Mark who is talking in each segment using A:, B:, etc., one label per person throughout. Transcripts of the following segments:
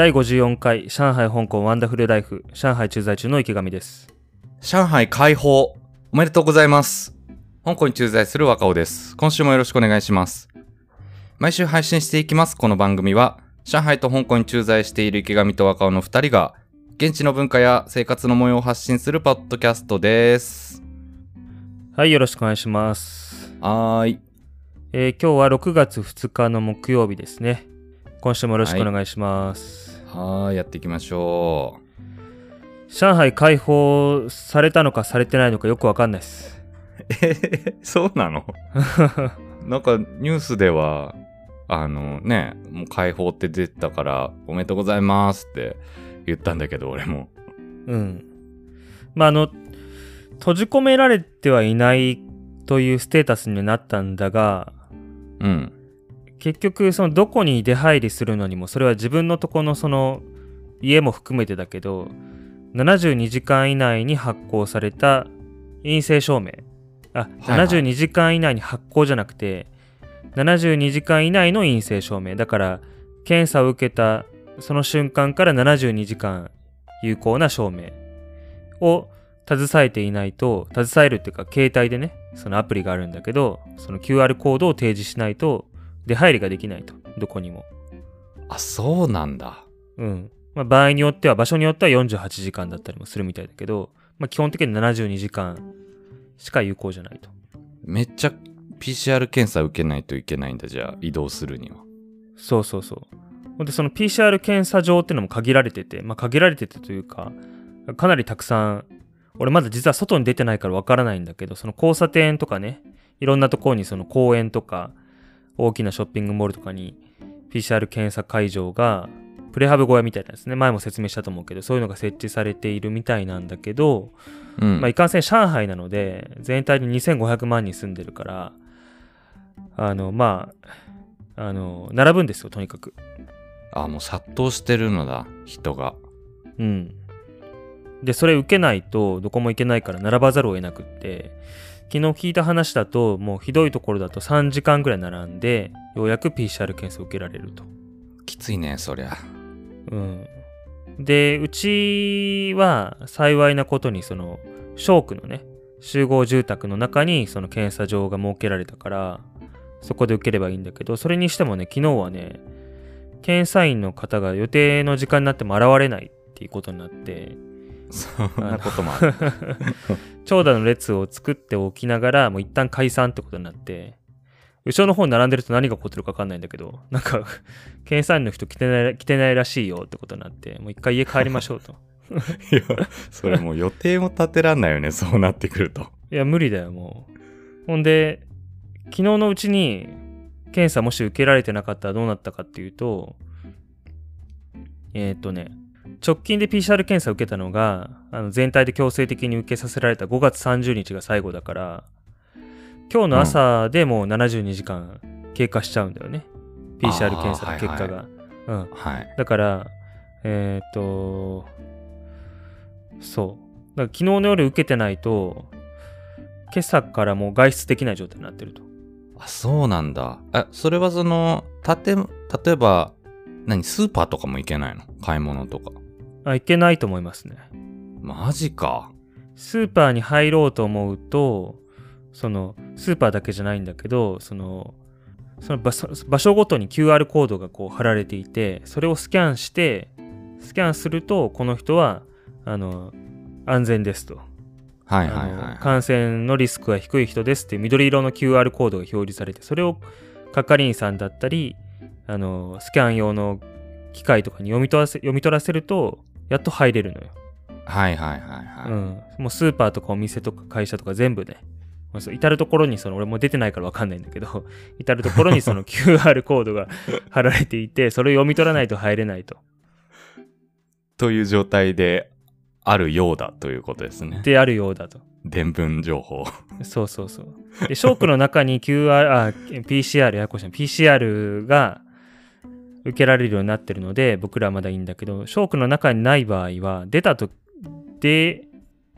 A: 第54回上海香港ワンダフルライフ上海駐在中の池上です。
B: 上海解放おめでとうございます。香港に駐在する若尾です。今週もよろしくお願いします。毎週配信していきますこの番組は上海と香港に駐在している池上と若尾の2人が現地の文化や生活の模様を発信するポッドキャストです。
A: はいよろしくお願いします。
B: はーい。
A: えー今日は6月2日の木曜日ですね。今週もよろしくお願いします、
B: はーいやっていきましょう。
A: 上海解放されたのかされてないのかよくわかんないです。
B: えそうなの？なんかニュースではあのねもう解放って出たからおめでとうございますって言ったんだけど俺も。
A: うん。まああの閉じ込められてはいないというステータスになったんだが
B: うん
A: 結局そのどこに出入りするのにもそれは自分のとこのその家も含めてだけど72時間以内に発行された陰性証明。あ、
B: はいはい。
A: 72時間以内に発行じゃなくて72時間以内の陰性証明。だから検査を受けたその瞬間から72時間有効な証明を携えていないと携えるっていうか携帯でねそのアプリがあるんだけどその QR コードを提示しないと出入りができないと。どこにも。
B: あそうなんだ。
A: うん。まあ場合によっては場所によっては48時間だったりもするみたいだけど、まあ、基本的に72時間しか有効じゃないと。
B: めっちゃ PCR 検査受けないといけないんだじゃあ移動するには。
A: そうそうそう。でその PCR 検査場っていうのも限られててまあ限られててというかかなりたくさん俺まだ実は外に出てないからわからないんだけどその交差点とかねいろんなところにその公園とか大きなショッピングモールとかに PCR 検査会場がプレハブ小屋みたいなですね。前も説明したと思うけどそういうのが設置されているみたいなんだけど、
B: うん、
A: まあ、いかんせん上海なので全体で2500万人住んでるからあのまああの並ぶんですよとにかく。
B: あもう殺到してるのだ人が。
A: うん。でそれ受けないとどこも行けないから並ばざるを得なくって昨日聞いた話だともうひどいところだと3時間ぐらい並んでようやく PCR 検査を受けられると。
B: きついねそりゃ。
A: うん。でうちは幸いなことにその商区のね集合住宅の中にその検査場が設けられたからそこで受ければいいんだけどそれにしてもね昨日はね検査員の方が予定の時間になっても現れないっていうことになって
B: そんなこともある。
A: 長蛇の列を作っておきながらもう一旦解散ってことになって後ろの方に並んでると何が起こってるか分かんないんだけどなんか 検査員の人来てない来てないらしいよってことになってもう一回家帰りましょうと。
B: いやそれもう予定も立てらんないよねそうなってくると。
A: いや無理だよもう。ほんで昨日のうちに検査もし受けられてなかったらどうなったかっていうとえーっ、とね直近で PCR 検査受けたのがあの全体で強制的に受けさせられた5月30日が最後だから今日の朝でもう72時間経過しちゃうんだよね、PCR 検査の結果が、うん。
B: はい。
A: だからえーっ、とそう。だから昨日の夜受けてないと今朝からもう外出できない状態になってると。
B: あそうなんだ。えそれはそのたて例えば何スーパーとかも行けないの？買い物とか
A: あいけないと思いますね。
B: マジか。
A: スーパーに入ろうと思うとそのスーパーだけじゃないんだけどそのその場所場所ごとに QR コードがこう貼られていてそれをスキャンしてスキャンするとこの人はあの安全ですと、
B: はいはいはい
A: 感染のリスクが低い人ですっていう緑色の QR コードが表示されてそれを係員さんだったりあのスキャン用の機械とかに読み取らせ読み取らせるとやっと入れるのよ。
B: はいはいはいはい、
A: うん、もうスーパーとかお店とか会社とか全部ね、至るところにその、俺も出てないからわかんないんだけど、至るところにその QR コードが 貼られていて、それを読み取らないと入れないと。
B: という状態であるようだということですね。
A: であるようだと。
B: 伝聞情報。
A: そうそうそう。で、ショークの中に QR、あ、PCR、ややこしいな。PCR が受けられるようになってるので、僕らはまだいいんだけど、ショークの中にない場合は、出たと、で、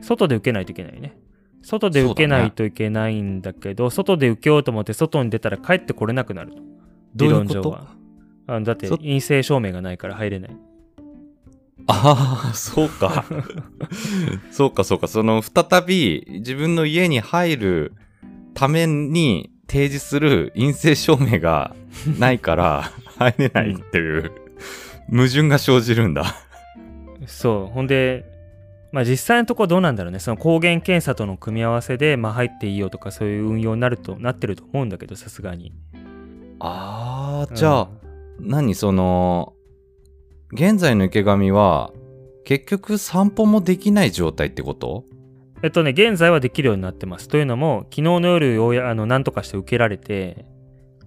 A: 外で受けないといけないね。外で受けないといけないんだけど、外で受けようと思って外に出たら帰ってこれなくなると。理論上は。あのだって
B: そ
A: 陰性証明がないから入れない。
B: ああ、そうか。そうか、そうか。その、再び自分の家に入るために提示する陰性証明がないから入れないっていう矛盾が生じるんだ。
A: そう。ほんで、まあ実際のところどうなんだろうね。その抗原検査との組み合わせで、まあ入っていいよとかそういう運用になると、なってると思うんだけど、さすがに。
B: ああ、じゃあ、何その、現在の池上は、結局散歩もできない状態ってこと？
A: えっとね、現在はできるようになってます。というのも、昨日の夜、あのなんとかして受けられて、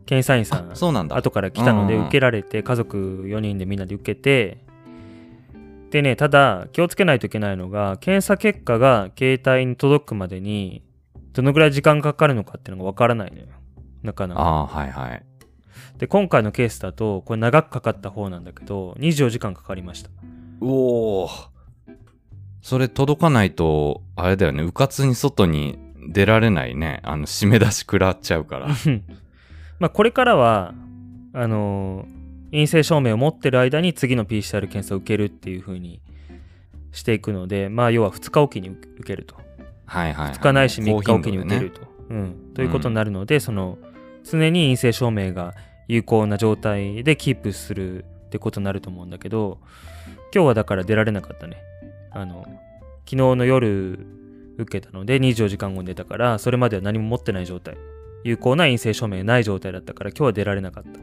A: 検査員さん、
B: そうなんだ。
A: 後から来たので受けられて、家族4人でみんなで受けて、でね、ただ、気をつけないといけないのが、検査結果が携帯に届くまでに、どのぐらい時間かかるのかっていうのがわからないのよ。なかなか。
B: ああ、はいはい。
A: で、今回のケースだと、これ長くかかった方なんだけど、24時間かかりました。
B: うおーそれ届かないと、あれだよね、うかつに外に出られないね。あの、締め出し食らっちゃうから。
A: まあ、これからは、あのー陰性証明を持ってる間に次の PCR 検査を受けるっていう風にしていくので、まあ、要は2日おきに受けると。
B: はいはい、はい。
A: 2日ないし3日おきに受けると。うん。ということになるので、その、常に陰性証明が有効な状態でキープするってことになると思うんだけど、今日はだから出られなかったね。あの、昨日の夜受けたので24時間後に出たから、それまでは何も持ってない状態。有効な陰性証明がない状態だったから今日は出られなかった。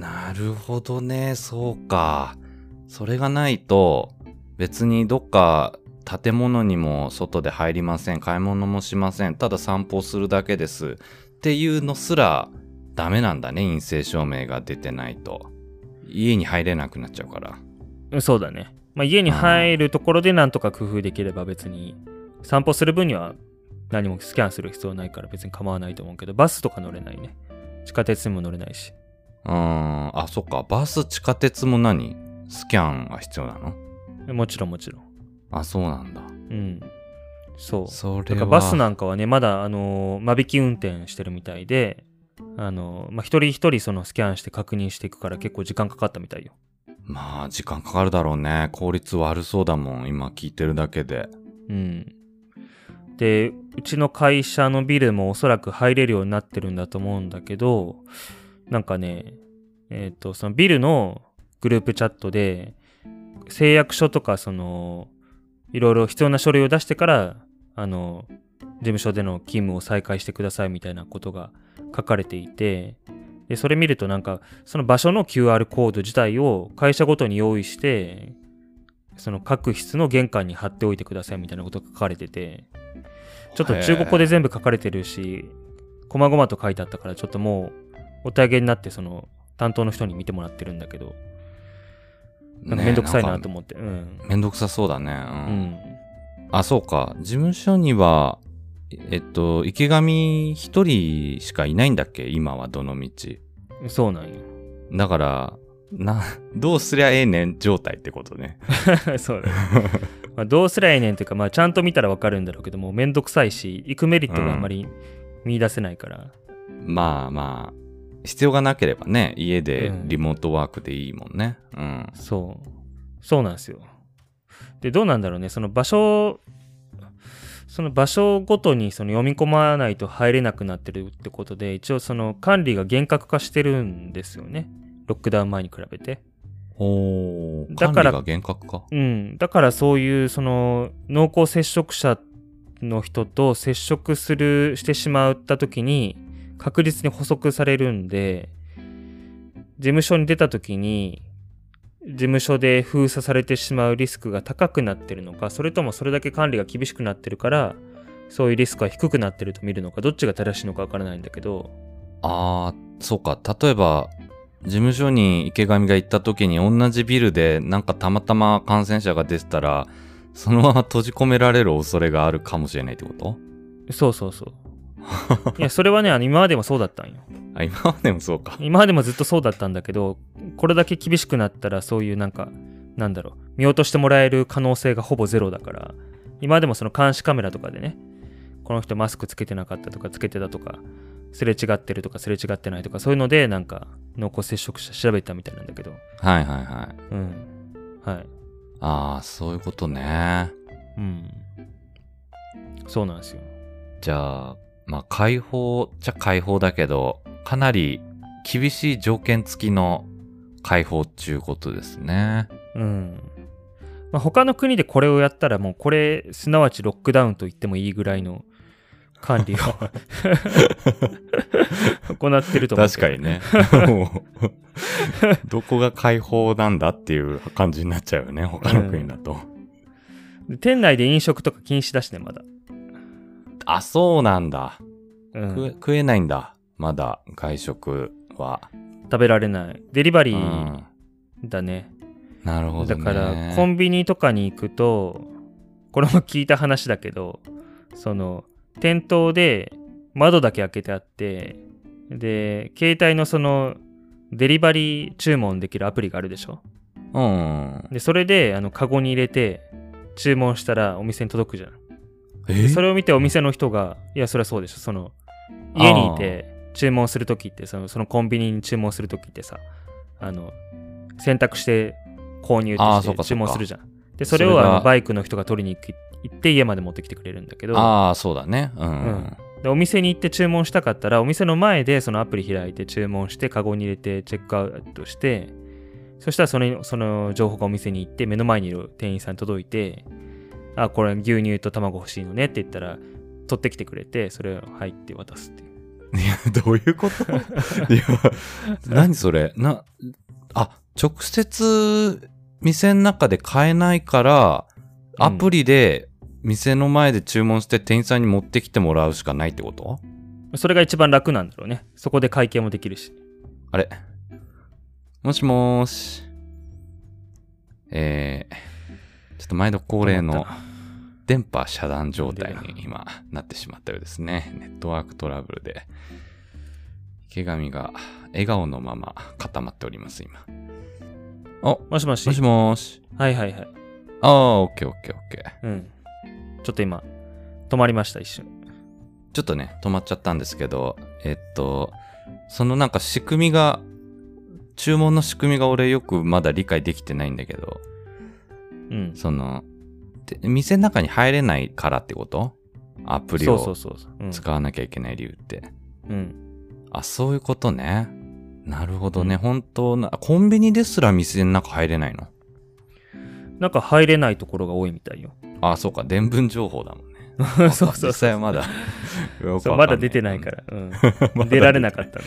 B: なるほどね、そうか。それがないと、別にどっか建物にも外で入りません、買い物もしません、ただ散歩するだけですっていうのすらダメなんだね、陰性証明が出てないと。家に入れなくなっちゃうから。
A: うんそうだね。まあ、家に入るところでなんとか工夫できれば別に散歩する分には何もスキャンする必要ないから別に構わないと思うけど、バスとか乗れないね。地下鉄にも乗れないし。
B: うーん、あ、そっか。バス、地下鉄も何？スキャンが必要なの？
A: もちろんもちろん。
B: あ、そうなんだ。
A: うん。そう。
B: それ
A: バスなんかはね、まだ、あのー間引き運転してるみたいで、あのーまあ、一人一人そのスキャンして確認していくから結構時間かかったみたいよ。
B: まあ、時間かかるだろうね。効率悪そうだもん。今聞いてるだけで。
A: うん。で、うちの会社のビルもおそらく入れるようになってるんだと思うんだけど、なんかね、えっ、と、そのビルのグループチャットで、誓約書とか、その、いろいろ必要な書類を出してから、あの、事務所での勤務を再開してくださいみたいなことが書かれていて、で、それ見るとなんか、その場所の QR コード自体を会社ごとに用意して、その各室の玄関に貼っておいてくださいみたいなことが書かれてて、ちょっと中国語で全部書かれてるし、細々と書いてあったから、ちょっともう、お手上げになって、その、担当の人に見てもらってるんだけど、なんかめんどくさいなと
B: 思
A: 思って、うん。
B: めんどくさそうだね。
A: う
B: うん。
A: ん。
B: あ、そうか。事務所には、えっと、池上一人しかいないんだっけ？今はどの道。
A: そうなんよ。
B: だから、な、どうすりゃええねん状態ってことね。
A: そうだね。まあ、どうすりゃええねんっていうか、まあ、ちゃんと見たらわかるんだろうけども、めんどくさいし、行くメリットがあんまり見出せないから。
B: まあまあ、必要がなければね、家で
A: うん
B: リモートワークでいいもんね。うん。
A: そう。そうなんですよ。で、どうなんだろうね。その場所、その場所ごとにその読み込まないと入れなくなってるってことで、一応その管理が厳格化してるんですよね。ロックダウン前に比べて。
B: おー、
A: だから
B: 管理が厳格か。
A: うん。だからそういうその濃厚接触者の人と接触する、してしまった時に確実に補足されるんで、事務所に出た時に事務所で封鎖されてしまうリスクが高くなってるのか、それともそれだけ管理が厳しくなってるから、そういうリスクが低くなってると見るのか、どっちが正しいのかわからないんだけど、
B: あー、そうか。例えば、事務所に池上が行った時に同じビルでなんかたまたま感染者が出てたら、そのまま閉じ込められる恐れがあるかもしれないってこと？
A: そうそうそう。いや、それはね、あの今までもそうだったんよ。
B: あ、今までもそうか。
A: 今までもずっとそうだったんだけど、これだけ厳しくなったらそういうなんか、なんだろう、見落としてもらえる可能性がほぼゼロだから、今でもその監視カメラとかでね、この人マスクつけてなかったとかつけてたとか、すれ違ってるとかすれ違ってないとか、そういうのでなんか濃厚接触者調べたみたいなんだけど、
B: はいはいはい。
A: うん。はい。
B: ああ、そういうことね。
A: うん。そうなんですよ。
B: じゃあ、まあ、解放じゃ解放だけど、かなり厳しい条件付きの解放っていうことですね。
A: うん。まあ、他の国でこれをやったらもうこれすなわちロックダウンと言ってもいいぐらいの管理を 行ってると思う。
B: 確かにね。どこが解放なんだっていう感じになっちゃうよね、他の国だと。
A: で店内で飲食とか禁止だしね、まだ。
B: あ、そうなんだ。
A: うん
B: 食えないんだ。まだ外食は。
A: 食べられない。デリバリ
B: う
A: ー
B: ん。
A: だね。
B: なるほどね。
A: だから、コンビニとかに行くと、これも聞いた話だけど、その、店頭で窓だけ開けてあって、で、携帯のその、デリバリー注文できるアプリがあるでしょ？
B: うん。
A: で、それで、あの、カゴに入れて、注文したらお店に届くじゃん。
B: え？
A: でそれを見てお店の人が、いや、そりゃそうでしょ。その、家にいて注文するときってその、そのコンビニに注文するときってさ、あの、選択して購入して注文するじゃん。で、それをあのバイクの人が取りに行って家まで持ってきてくれるんだけど、
B: ああ、そうだね。うん。
A: うんでお店に行って注文したかったら、お店の前でそのアプリ開いて注文して、カゴに入れてチェックアウトして、そしたらそのその情報がお店に行って、目の前にいる店員さんに届いて、あ、これ牛乳と卵欲しいのねって言ったら、取ってきてくれて、それを入って渡すっていう。
B: いや、どういうこと？いや、何それ？な、あ、直接店の中で買えないから、
A: うん
B: アプリで店の前で注文して店員さんに持ってきてもらうしかないってこと？
A: それが一番楽なんだろうね。そこで会計もできるし。
B: あれ？もしもーし。えー、ちょっと毎度恒例の電波遮断状態に今なってしまったようですね。ネットワークトラブルで。池上が笑顔のまま固まっております、今。あ、
A: もしもし？
B: もしもーし。
A: はいはいはい。
B: ああ、オッケーオッケーオッケー。
A: うん。ちょっと今、止まりました、一瞬。
B: ちょっとね、止まっちゃったんですけど、えっと、そのなんか仕組みが、注文の仕組みが俺よくまだ理解できてないんだけど、
A: うん。
B: その、で店の中に入れないからってこと？アプリ
A: そうそう
B: を
A: そうそう。うん。
B: 使わなきゃいけない理由って。
A: うん。
B: あ、そういうことね。なるほどね。
A: うん
B: 本当な、コンビニですら店の中入れないの？
A: なんか入れないところが多いみたいよ。
B: あ、そうか。伝聞情報だもんね。
A: そうそうそう
B: 実際はまだ。
A: そうまだ出てないか。ら。うん。出られなかった。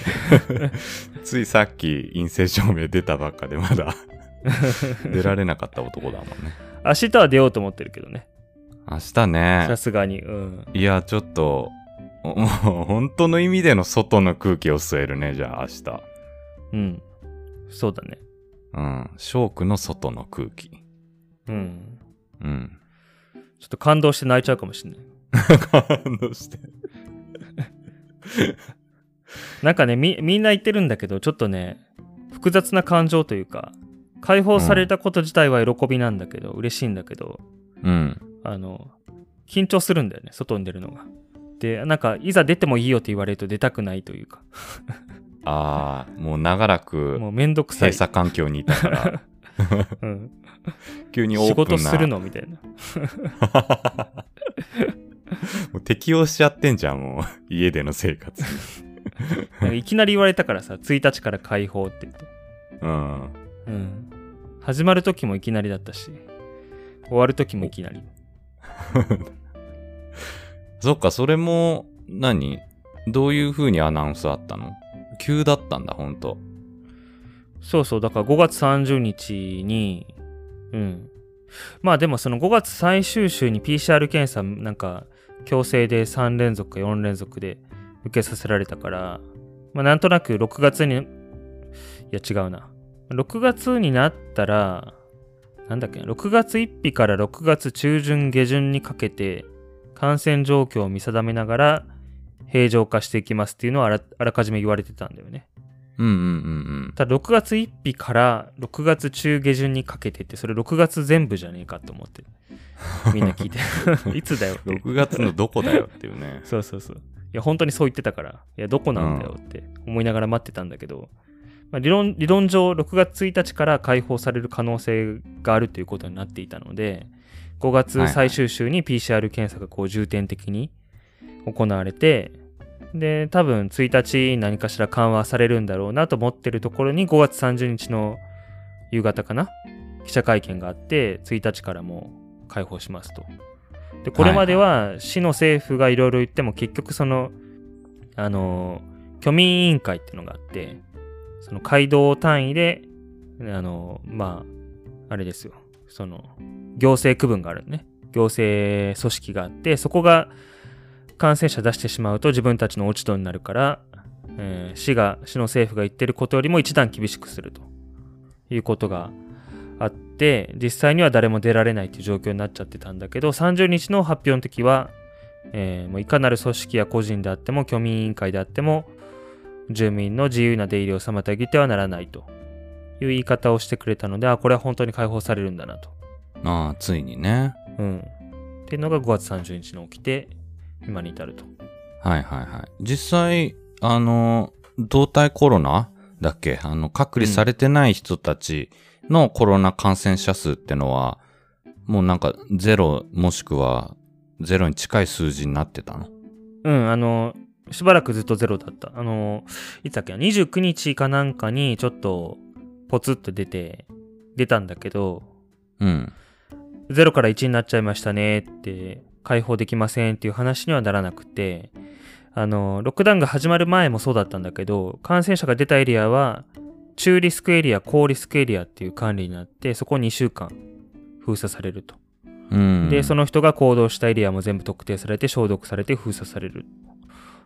B: ついさっき陰性証明出たばっかでまだ出られなかった男だもんね。
A: 明日は出ようと思ってるけどね。
B: 明日ね
A: さ。すがに。うん。
B: いや、ちょっと、もう本当の意味での外の空気を吸えるね、じゃあ明日。
A: うん。そうだね。
B: うん。ショークの外の空気。
A: うん。
B: うん。
A: ちょっと感動して泣いちゃうかもしれない。
B: 感動して。
A: なんかねみ、みんな言ってるんだけど、ちょっとね、複雑な感情というか、解放されたこと自体は喜びなんだけど、嬉しいんだけど、
B: うん。
A: あの、緊張するんだよね、外に出るのが。で、なんか、いざ出てもいいよって言われると出たくないというか、
B: ああ、もう長らく
A: もうめんどくさい。
B: 閉鎖環境にいたから、
A: うん、
B: 急にオー
A: 仕
B: プンな。
A: 事するのみたいな。
B: もう適応しちゃってんじゃん、もう。家での生活に。
A: なんかいきなり言われたからさ、1日から解放って言って。
B: うん。
A: うん。始まる時もいきなりだったし、終わる時もいきなり。
B: そっか、それも何、どういう風にアナウンスあったの？急だったんだ、ほんと。
A: そうそう、だから5月30日に、うん。まあでもその5月最終週に PCR 検査なんか強制で3連続か4連続で受けさせられたから、まあなんとなく6月に、いや違うな。6月になったら、なんだっけ、6月1日から6月中旬下旬にかけて感染状況を見定めながら平常化していきますっていうのはあらあらかじめ言われてたんだよね。
B: うんうんうん
A: ただ6月1日から6月中下旬にかけてってそれ6月全部じゃねえかと思って。みんな聞いて。いつだよっ
B: うん。
A: て。
B: 6月のどこだよっていうね。
A: そうそうそう。いや本当にそう言ってたから。いやどこなんだよって思いながら待ってたんだけど、まあ、理論理論上6月1日から解放される可能性があるということになっていたので5月最終週に PCR 検査がこう重点的に行われて、で多分1日何かしら緩和されるんだろうなと思ってるところに5月30日の夕方かな記者会見があって1日からも解放しますと。でこれまでは市の政府がいろいろ言っても結局そのあの居民委員会っていうのがあってその街道単位であのまああれですよその行政区分があるね行政組織があってそこが感染者出してしまうと自分たちの落ち度になるから、えー市が市の政府が言ってることよりも一段厳しくするということがあって実際には誰も出られないという状況になっちゃってたんだけど30日の発表の時は、えーもういかなる組織や個人であっても居民委員会であっても住民の自由な出入りを妨げてはならないという言い方をしてくれたのであこれは本当に解放されるんだなと。
B: ああ、ついにね。
A: うん、っていうのが5月30日に起きて今に至ると。
B: はいはいはい。実際、あの、動体コロナだっけ？あの、隔離されてない人たちのコロナ感染者数ってのは、もうなんかゼロもしくはゼロに近い数字になってたの？
A: うん、あの、しばらくずっとゼロだった。あの、いつだっけ？な、29日かなんかにちょっとポツッと出て、出たんだけど、
B: うん。
A: 0から1になっちゃいましたねって、解放できませんっていう話にはならなくて、あの、ロックダウンが始まる前もそうだったんだけど、感染者が出たエリアは、中リスクエリア、高リスクエリアっていう管理になって、そこ2週間封鎖されると。
B: うん。
A: で、その人が行動したエリアも全部特定されて、消毒されて封鎖される。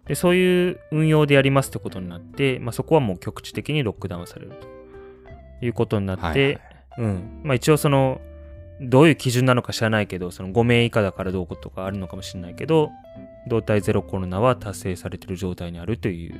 A: で、そういう運用でやりますってことになって、まあ、そこはもう局地的にロックダウンされるということになって、
B: はいはい
A: うん。まあ、一応その、どういう基準なのか知らないけど、その5名以下だからどうことかあるのかもしれないけど、動体ゼロコロナは達成されてる状態にあるという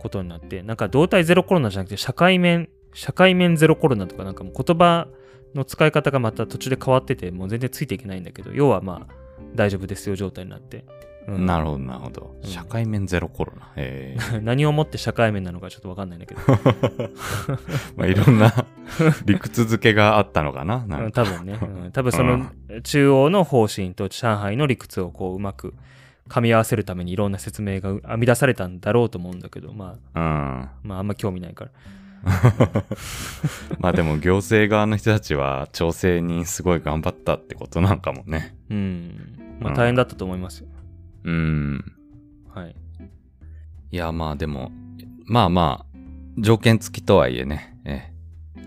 A: ことになって、なんか動体ゼロコロナじゃなくて社会面、社会面ゼロコロナとかなんかもう言葉の使い方がまた途中で変わってて、もう全然ついていけないんだけど、要はまあ大丈夫ですよ状態になって。うん
B: なるほど、なるほど。
A: うん
B: 社会面ゼロコロナ。ええ
A: 何をもって社会面なのかちょっとわかんないんだけど、
B: まあ、いろんな 理屈付けがあったのかな。な
A: うんん
B: か
A: 多分ね、うん多分その中央の方針と上海の理屈をこううまく噛み合わせるためにいろんな説明が編み出されたんだろうと思うんだけど、まあ、
B: うん。
A: まああんま興味ないから。
B: まあでも行政側の人たちは調整にすごい頑張ったってことなんかもね。
A: うん。ま
B: うん
A: あ大変だったと思いますよ。
B: うん。
A: はい。
B: いや、まあでも、まあまあ、条件付きとはいえね、え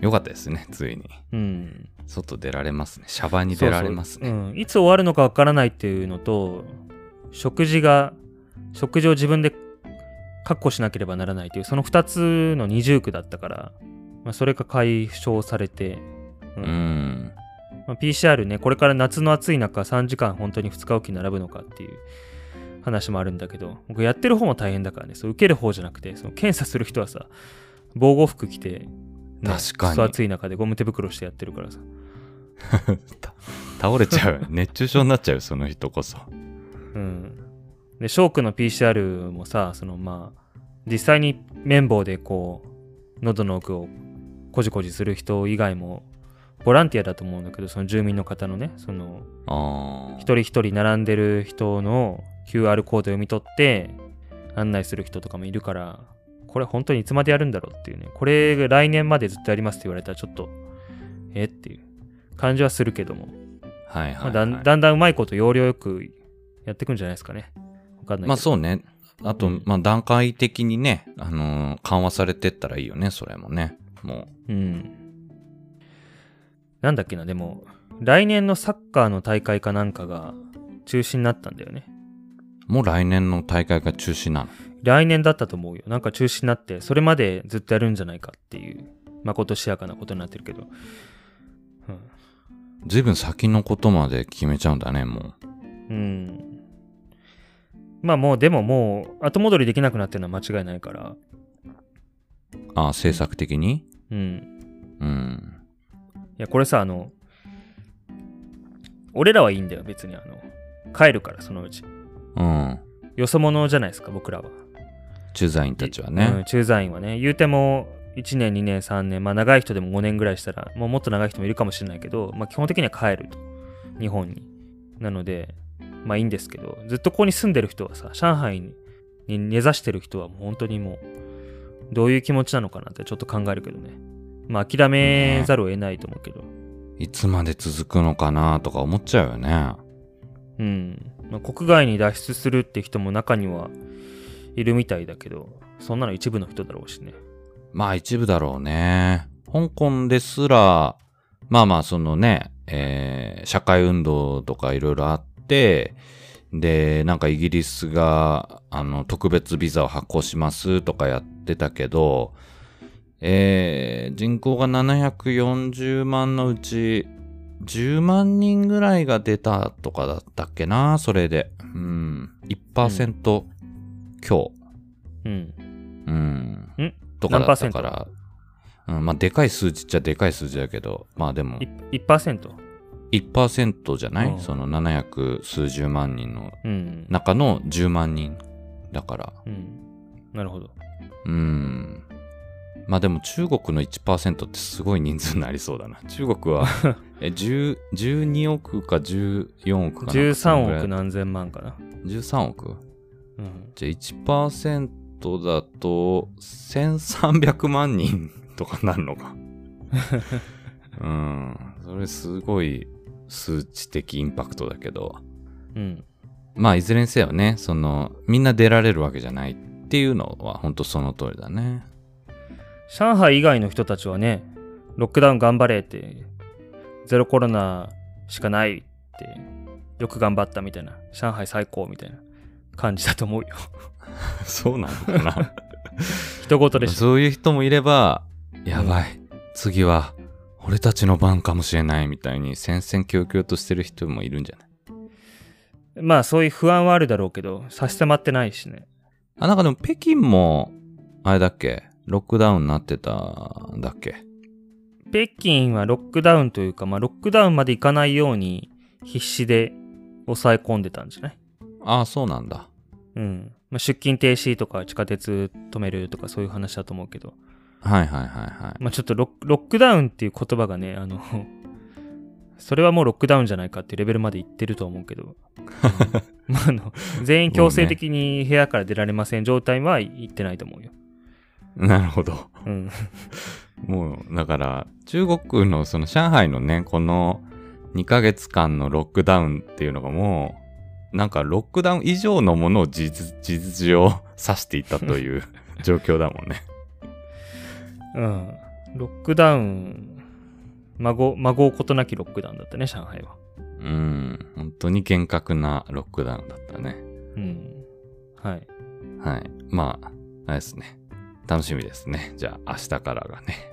B: え、よかったですね、ついに。
A: うん。
B: 外出られますね。シャバに出られますね。
A: そうそううん。いつ終わるのかわからないっていうのと、食事が、食事を自分で確保しなければならないという、その2つの二重苦だったから、まあ、それが解消されて、う
B: うん。
A: まあ、PCR ね、これから夏の暑い中3時間本当に2日おきに並ぶのかっていう話もあるんだけど、僕やってる方も大変だからね、そう受ける方じゃなくて、その検査する人はさ、防護服着て、ね、
B: 確かに
A: 暑い中でゴム手袋してやってるからさ。
B: た倒れちゃう。熱中症になっちゃう、その人こそ。
A: うん。で、ショークの PCR もさ、そのまあ、実際に綿棒でこう、喉の奥をこじこじする人以外も、ボランティアだと思うんだけど、その住民の方のね、その。一人一人並んでる人の QR コード読み取って案内する人とかもいるから、これ本当にいつまでやるんだろうっていうね、これが来年までずっとやりますって言われたらちょっと、えっていう感じはするけども、
B: はいはい、
A: まあ、
B: はい
A: だんだんだんうまいこと要領よくやっていくんじゃないですかね。わかんない。
B: まあそうね。あと、
A: うん
B: まあ段階的にね、あのー緩和されてったらいいよね、それもね。も
A: うん。なんだっけな、でも、来年のサッカーの大会かなんかが中止になったんだよね。
B: う、もう来年の大会が中止なの？
A: 来年だったと思うよ。なんか中止になって、それまでずっとやるんじゃないかっていう、まことしやかなことになってるけど。うん。
B: ずいぶん先のことまで決めちゃうんだね、もう。
A: うん。まあもう、でももう、後戻りできなくなってるのは間違いないから。
B: ああ、政策的に？
A: うん。
B: うん。
A: いや、これさ、あの、俺らはいいんだよ、別に。あの、帰るから、そのうち。
B: うん。
A: よそ者じゃないですか、僕らは。
B: 駐在員たちは
A: うん
B: ね。
A: 駐在員はね。言うても、1年、2年、3年、まあ長い人でも5年ぐらいしたら、もうもっと長い人もいるかもしれないけど、まあ基本的には帰ると。日本に。なので、まあいいんですけど、ずっとここに住んでる人はさ、上海にに根ざしてる人はもう本当にもう、どういう気持ちなのかなってちょっと考えるけどね。まあ諦めざるを得ないと思うけど。
B: いつまで続くのかなとか思っちゃうよね。
A: うん。まあ、国外に脱出するって人も中にはいるみたいだけど、そんなの一部の人だろうしね。
B: まあ一部だろうね。香港ですら、まあまあそのね、えー社会運動とかいろいろあって、で、なんかイギリスが、あの、特別ビザを発行しますとかやってたけど、えー人口が740万のうち、10万人ぐらいが出たとかだったっけな、それで。うん。1%強。
A: うん。
B: うん。
A: ん
B: とかだったから。うん、まあ、でかい数字っちゃでかい数字だけど、まあでも
A: い、1%?
B: 1%じゃない、
A: うん
B: その700数十万人の
A: うん。
B: 中の10万人。だから。
A: うん。なるほど。
B: うん。まあでも中国の1%ってすごい人数になりそうだな。中国は、え、10、12億か14億かな。
A: 13億
B: な。
A: 何千万かな。
B: 13億？
A: うん。
B: じゃあ1%だと1300万人 とかなるのか？うん。それすごい数値的インパクトだけど。
A: うん。
B: まあいずれにせよね、その、みんな出られるわけじゃないっていうのは本当その通りだね。
A: 上海以外の人たちはね、ロックダウン頑張れって、ゼロコロナしかないって、よく頑張ったみたいな、上海最高みたいな感じだと思うよ。
B: そうなのかな。
A: 人事でしょ。
B: そういう人もいれば、やばい、次は俺たちの番かもしれないみたいに戦々恐々としてる人もいるんじゃない？
A: まあそういう不安はあるだろうけど、差し迫ってないしね。
B: あ、なんかでも北京も、あれだっけ？ロックダウンになってたんだっけ？
A: 北京はロックダウンというか、まあロックダウンまでいかないように必死で抑え込んでたんじゃない？
B: ああ、そうなんだ。
A: うん。まあ、出勤停止とか地下鉄止めるとかそういう話だと思うけど、
B: はいはいはいはい。
A: まあちょっとロッロックダウンっていう言葉がね、あの、それはもうロックダウンじゃないかっていうレベルまでいってると思うけど、まああの、全員強制的に部屋から出られません状態は言ってないと思うよ。
B: なるほど。
A: うん。
B: もう、だから、中国のその上海のね、この2ヶ月間のロックダウンっていうのがもう、なんかロックダウン以上のものを事実上指していたという 状況だもんね。
A: うん。ロックダウン、孫、孫ことなきロックダウンだったね、上海は。
B: うん、本当に厳格なロックダウンだったね。
A: うん。はい。
B: はい。まあ、あれですね。楽しみですね。じゃあ、明日からがね。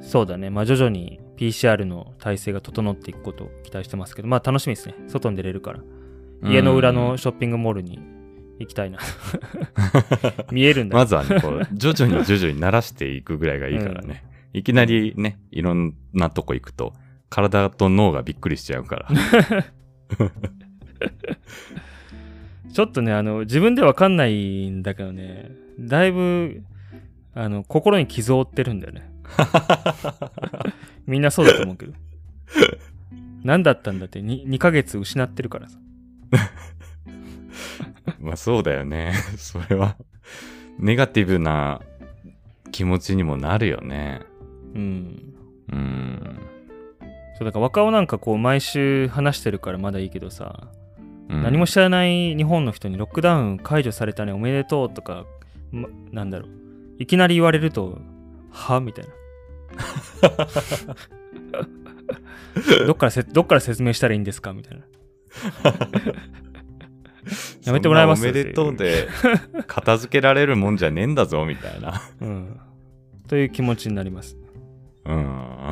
A: そうだね。まあ徐々に PCR の体制が整っていくことを期待してますけど、まあ楽しみですね。外に出れるから。家の裏のショッピングモールに行きたいな。見えるんだ
B: まずはね、こう、徐々に徐々に慣らしていくぐらいがいいからね。いきなりね、いろんなとこ行くと、体と脳がびっくりしちゃうから。
A: ちょっとね、あの、自分でわかんないんだけどね、だいぶ、あの、心に傷を負ってるんだよね。みんなそうだと思うけど。何だったんだって 2, 2ヶ月失ってるからさ。
B: まあそうだよね。それは、ネガティブな気持ちにもなるよね。
A: うん。
B: うん。
A: そう、だから若尾なんかこう毎週話してるからまだいいけどさ、
B: うん
A: 何も知らない日本の人にロックダウン解除されたねおめでとうとか、ま、なんだろういきなり言われるとは？みたいな。どっからせどっから説明したらいいんですか？みたいな。やめてもらえます？
B: おめでとうで片付けられるもんじゃねえんだぞ、みたいな。
A: うん。という気持ちになります。
B: うん。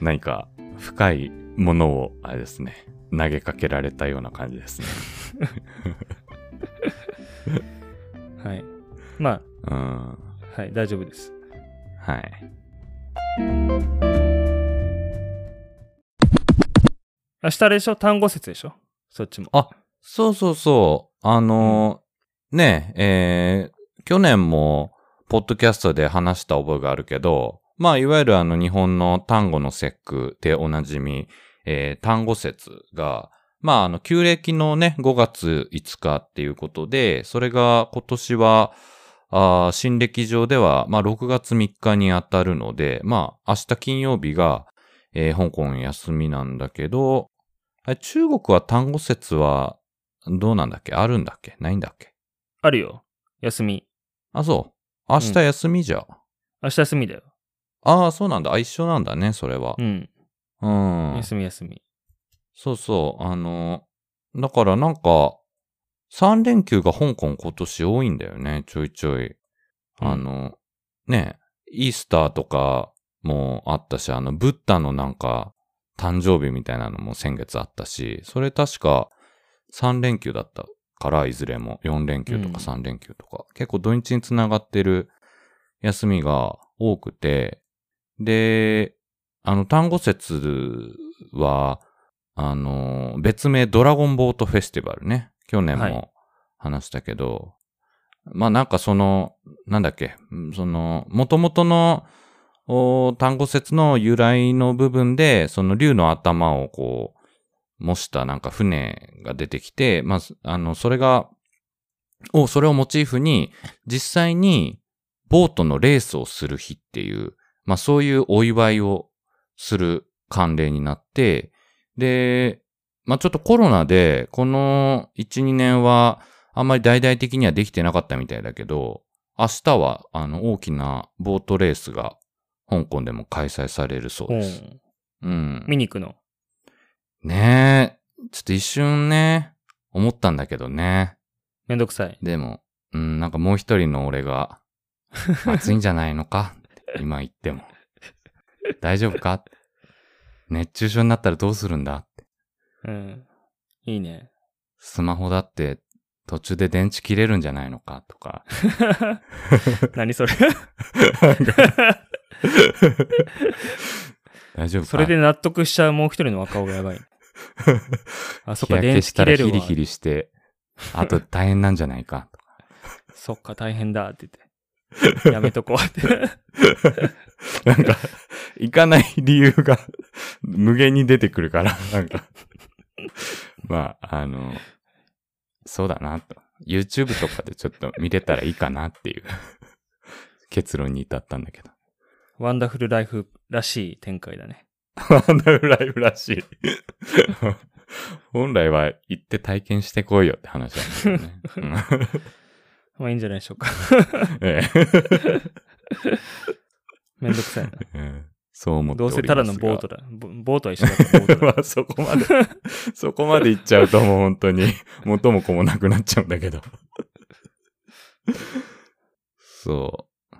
B: 何か深いものを、あれですね、投げかけられたような感じですね。
A: はいま
B: うん。
A: あはい大丈夫です
B: はい。
A: 明日あれでしょ？単語説でしょ？そっちも
B: あ、そうそうそう。あのーねえ、えー去年もポッドキャストで話した覚えがあるけど、まあ、いわゆるあの日本の単語の節句でおなじみ、えー単語節が、まあ、あの、旧暦のね、5月5日っていうことで、それが今年は、あー新暦上では、まあ、6月3日に当たるので、まあ、明日金曜日が、えー香港休みなんだけど、中国は単語節は、どうなんだっけ？あるんだっけ？ないんだっけ？
A: あるよ。休み。
B: あ、そう。明日休みじゃ。
A: 明日休みだよ。
B: ああ、そうなんだ。あ、一緒なんだね、それは
A: う。ん。
B: うん。
A: 休み休み。
B: そうそう。あの、だからなんか、3連休が香港今年多いんだよね、ちょいちょい。あの、ね、イースターとかもあったし、あの、ブッダのなんか、誕生日みたいなのも先月あったし、それ確か3連休だったから、いずれも。4連休と
A: うん。
B: か3連休とか、結構土日につながってる休みが多くて、で、あの、単語節は、あの、別名ドラゴンボートフェスティバルね。去年
A: はい。
B: も話したけど、まあなんかその、なんだっけ、うんその、元々のお単語説の由来の部分で、その竜の頭をこう、模したなんか船が出てきて、まあ、あの、それが、を、それをモチーフに、実際にボートのレースをする日っていう、まあそういうお祝いをする慣例になって、で、まあちょっとコロナで、この1、2年は、あんまり大々的にはできてなかったみたいだけど、明日は、あの、大きなボートレースが、香港でも開催されるそう
A: う
B: です。
A: ん。
B: うん。
A: 見に行くの？
B: ねえ、ちょっと一瞬ね、思ったんだけどね。
A: めんどくさい。
B: でも、うん、なんかもう一人の俺が、暑いんじゃないのか？って今言っても。大丈夫か？熱中症になったらどうするんだ？
A: うん。いいね。
B: スマホだって途中で電池切れるんじゃないのか？とか。
A: 何それ？
B: 大丈夫か？
A: それで納得しちゃうもう一人の若尾がやばい。あ、そっか、電池切れるわ。
B: らヒリヒリして、あと大変なんじゃないか？とか。
A: そっか、大変だって言って。やめとこうって。
B: なんか、行かない理由が無限に出てくるから、なんか。まあ、あの、そうだなと。YouTube とかでちょっと見れたらいいかなっていう 結論に至ったんだけど。
A: ワンダフルライフらしい展開だね。
B: ワンダフルライフらしい。本来は行って体験してこいよって話なんだけどね。
A: まあいいんじゃないでしょうか。
B: うんえ
A: めんどくさいな。
B: そう思って
A: どう
B: おりますが
A: せただのボートだ。ボボートは一緒だボートだ。
B: まあそこまで、そこまで行っちゃうともう本当に 元も子もなくなっちゃうんだけど。そう。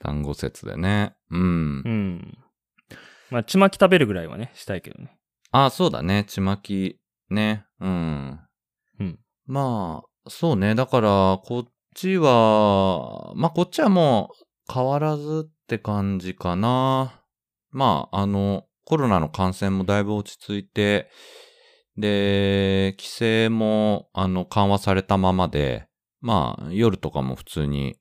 B: 単語説でね。うん
A: う。ん。まあ、ちまき食べるぐらいはね、したいけどね。
B: あ、そうだね。ちまき、ね。うん。
A: うん。
B: まあ、そうね。だから、こっちは、まあこっちはもう変わらずって感じかな。まあ、あの、コロナの感染もだいぶ落ち着いて、で、規制も、あの、緩和されたままで、まあ、夜とかも普通に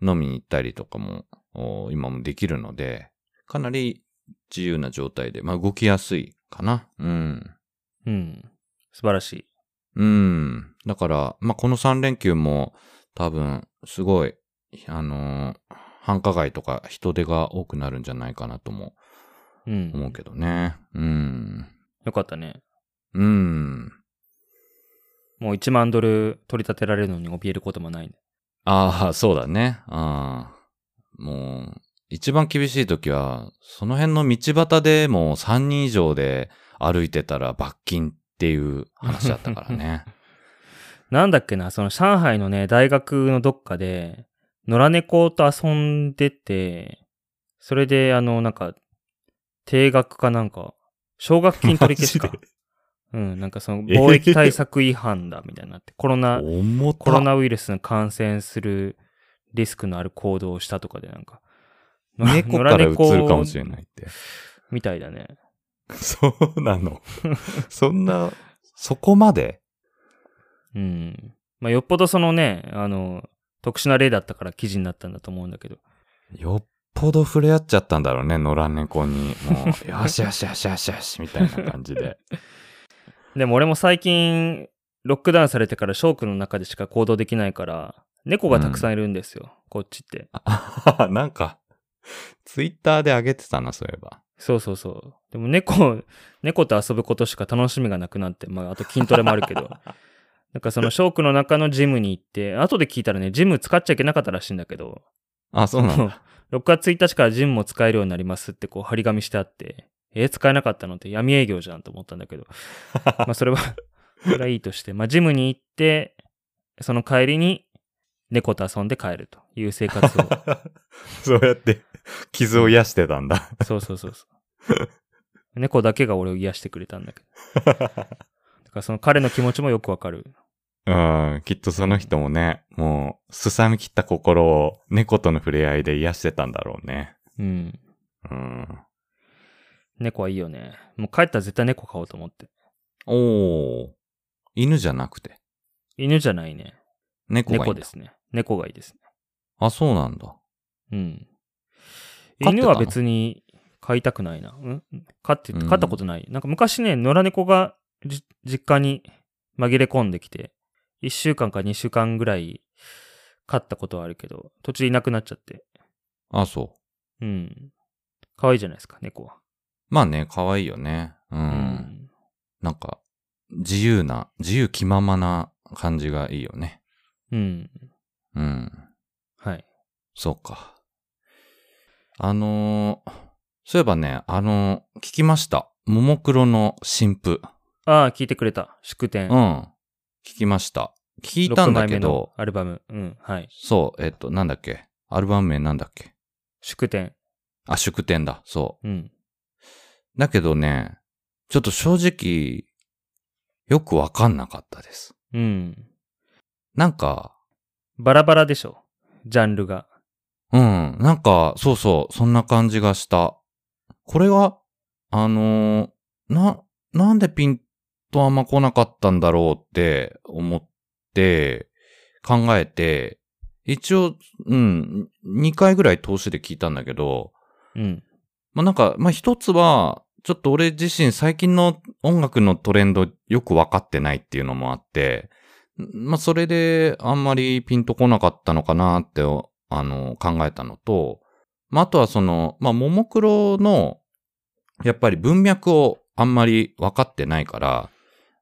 B: 飲みに行ったりとかも、お今もできるので、かなり自由な状態で、まあ動きやすいかな。うん。
A: うん。素晴らしい。
B: うん。だから、まあ、この3連休も多分、すごい、あのー繁華街とか人出が多くなるんじゃないかなとも
A: うん。
B: 思うけどね。うん。
A: よかったね。
B: うん。
A: もう1万ドル取り立てられるのに怯えることもないね。
B: ああ、そうだね。ああ。もう、一番厳しい時は、その辺の道端でもう3人以上で歩いてたら罰金っていう話だったからね。
A: なんだっけな、その上海のね、大学のどっかで、野良猫と遊んでて、それで、あの、なんか、定額かなんか、奨学金取り消しか。うん、なんかその、貿易対策違反だ、みたいになって、コロナ、コロナウイルスに感染するリスクのある行動をしたとかで、なんか、の
B: 猫から移るかもしれないって。
A: みたいだね。
B: そうなの。そんな、そこまで？
A: うん。まあ、よっぽどそのね、あの、特殊な例だったから記事になったんだと思うんだけど。
B: よっぽど触れ合っちゃったんだろうね、野良猫に。もう、よしよしよしよしよし、みたいな感じで。
A: でも俺も最近、ロックダウンされてからショークの中でしか行動できないから、猫がたくさんいるんですよ、こっちって。
B: あなんか、ツイッターで上げてたな、そういえば。
A: そうそうそう。でも猫、猫と遊ぶことしか楽しみがなくなって、まあ、あと筋トレもあるけど。なんかそのショークの中のジムに行って、後で聞いたらね、ジム使っちゃいけなかったらしいんだけど、
B: あ、そうなんだ。
A: 6月1日からジムも使えるようになりますってこう張り紙してあって、えー使えなかったのって闇営業じゃんと思ったんだけど、まあそれは、それはいいとして、まあジムに行って、その帰りに猫と遊んで帰るという生活を、
B: そうやって、傷を癒してたんだ。
A: そうそうそうそう。猫だけが俺を癒してくれたんだけど。だからその彼の気持ちもよくわかる。
B: うん、きっとその人もね、もう、すさみきった心を猫との触れ合いで癒してたんだろうね。
A: うん。
B: うん。
A: 猫はいいよね。もう帰ったら絶対猫飼おうと思って。
B: おー。犬じゃなくて、
A: 犬じゃないね。
B: 猫がいい
A: 猫ですね。猫がいいですね。
B: あ、そうなんだ。
A: うん。犬は別に飼いたくないな。うん？飼って、
B: うん
A: 飼ったことない。なんか昔ね、野良猫がじ実家に紛れ込んできて、1週間か2週間ぐらい飼ったことはあるけど、途中でいなくなっちゃって。
B: あ、そう。
A: うん。可愛いじゃないですか、猫は。
B: まあね、可愛いよね。うん。
A: うん。
B: なんか、自由な、自由気ままな感じがいいよね。
A: うん。
B: うん。
A: はい。
B: そうか。あのーそういえばね、あのー聞きました。ももクロの新婦。
A: ああ、聞いてくれた。祝典。
B: うん。聞きました。聞いたんだけ
A: 6枚目の
B: ど、
A: アルバム。うん。はい。
B: そう、えっと、なんだっけ？アルバム名なんだっけ？
A: 祝典。
B: あ、祝典だ。そ
A: うん。
B: う。だけどね、ちょっと正直、よくわかんなかったです。
A: うん。
B: なんか、
A: バラバラでしょ？ジャンルが。
B: うん、なんか、そうそう、そんな感じがした。これは、あのーな、なんでピンとあんま来なかったんだろうって思って、考えて、一応、うん、2回ぐらい通しで聞いたんだけど、
A: うん。
B: まあ、なんか、まあ、一つは、ちょっと俺自身最近の音楽のトレンドよくわかってないっていうのもあって、まあ、それであんまりピンとこなかったのかなって、あの、考えたのと、まあ、あとはその、まあ、ももクロの、やっぱり文脈をあんまり分かってないから、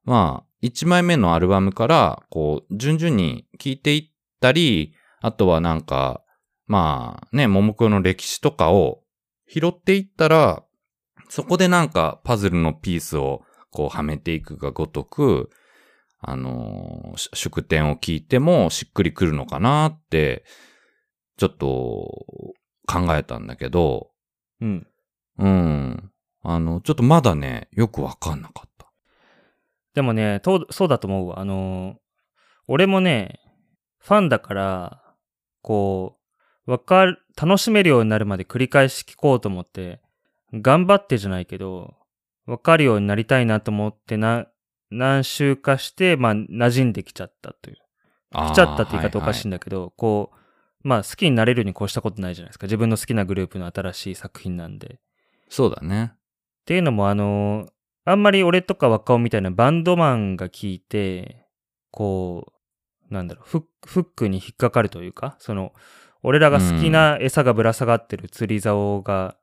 B: まあ、1枚目のアルバムから、こう、順々に聴いていったり、あとはなんか、まあね、ももクロの歴史とかを拾っていったら、そこでなんかパズルのピースをこうはめていくがごとく、あのーし祝典を聞いてもしっくりくるのかなって、ちょっと考えたんだけど、
A: うん。
B: うん。あの、ちょっとまだね、よくわかんなかった。
A: でもね、とそうだと思うわ。あのー俺もね、ファンだから、こう、わかる、楽しめるようになるまで繰り返し聞こうと思って、頑張ってじゃないけど、わかるようになりたいなと思ってな、何週かして、まあ、馴染んできちゃったという。来ちゃったって言い方おかしいん
B: だ。
A: だけど、こう、まあ、好きになれるに越したことないじゃないですか。自分の好きなグループの新しい作品なんで。
B: そうだね。
A: っていうのも、あの、あんまり俺とか若尾みたいなバンドマンが聞いて、こう、なんだろう、フッフックに引っかかるというか、その、俺らが好きな餌がぶら下がってる釣り竿が、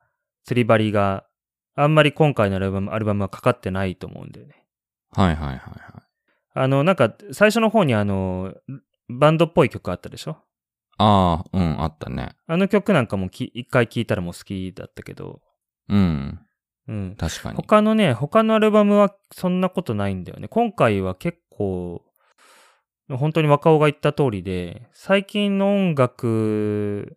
A: 釣り針が、あんまり今回のアルバムアルバムはかかってないと思うんだよね。
B: はいはいはいはい。
A: あの、なんか、最初の方にあの、バンドっぽい曲あったでしょ？
B: ああ、うん、あったね。
A: あの曲なんかもき一回聴いたらもう好きだったけど、
B: うん、
A: うん。
B: 確かに。
A: 他のね、他のアルバムはそんなことないんだよね。今回は結構、本当に若尾が言った通りで、最近の音楽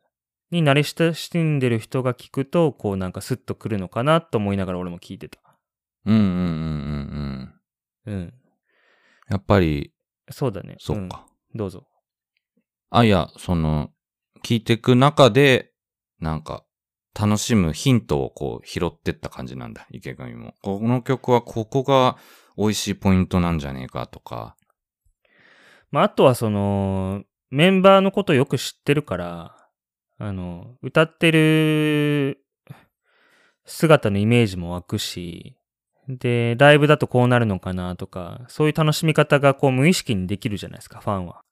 A: に慣れ親しんでる人が聞くと、こうなんかスッとくるのかなと思いながら俺も聞いてた。
B: うんうんうんうんうん。
A: うん。
B: やっぱり、
A: そうだね。
B: そっか。
A: うんどうぞ。
B: あ、いや、その、聞いていく中で、なんか、楽しむヒントをこう拾ってった感じなんだ、池上も。この曲はここが美味しいポイントなんじゃねえかとか。
A: まあ、あとはその、メンバーのことよく知ってるから、あの、歌ってる姿のイメージも湧くし、で、ライブだとこうなるのかなとか、そういう楽しみ方がこう無意識にできるじゃないですか、ファンは。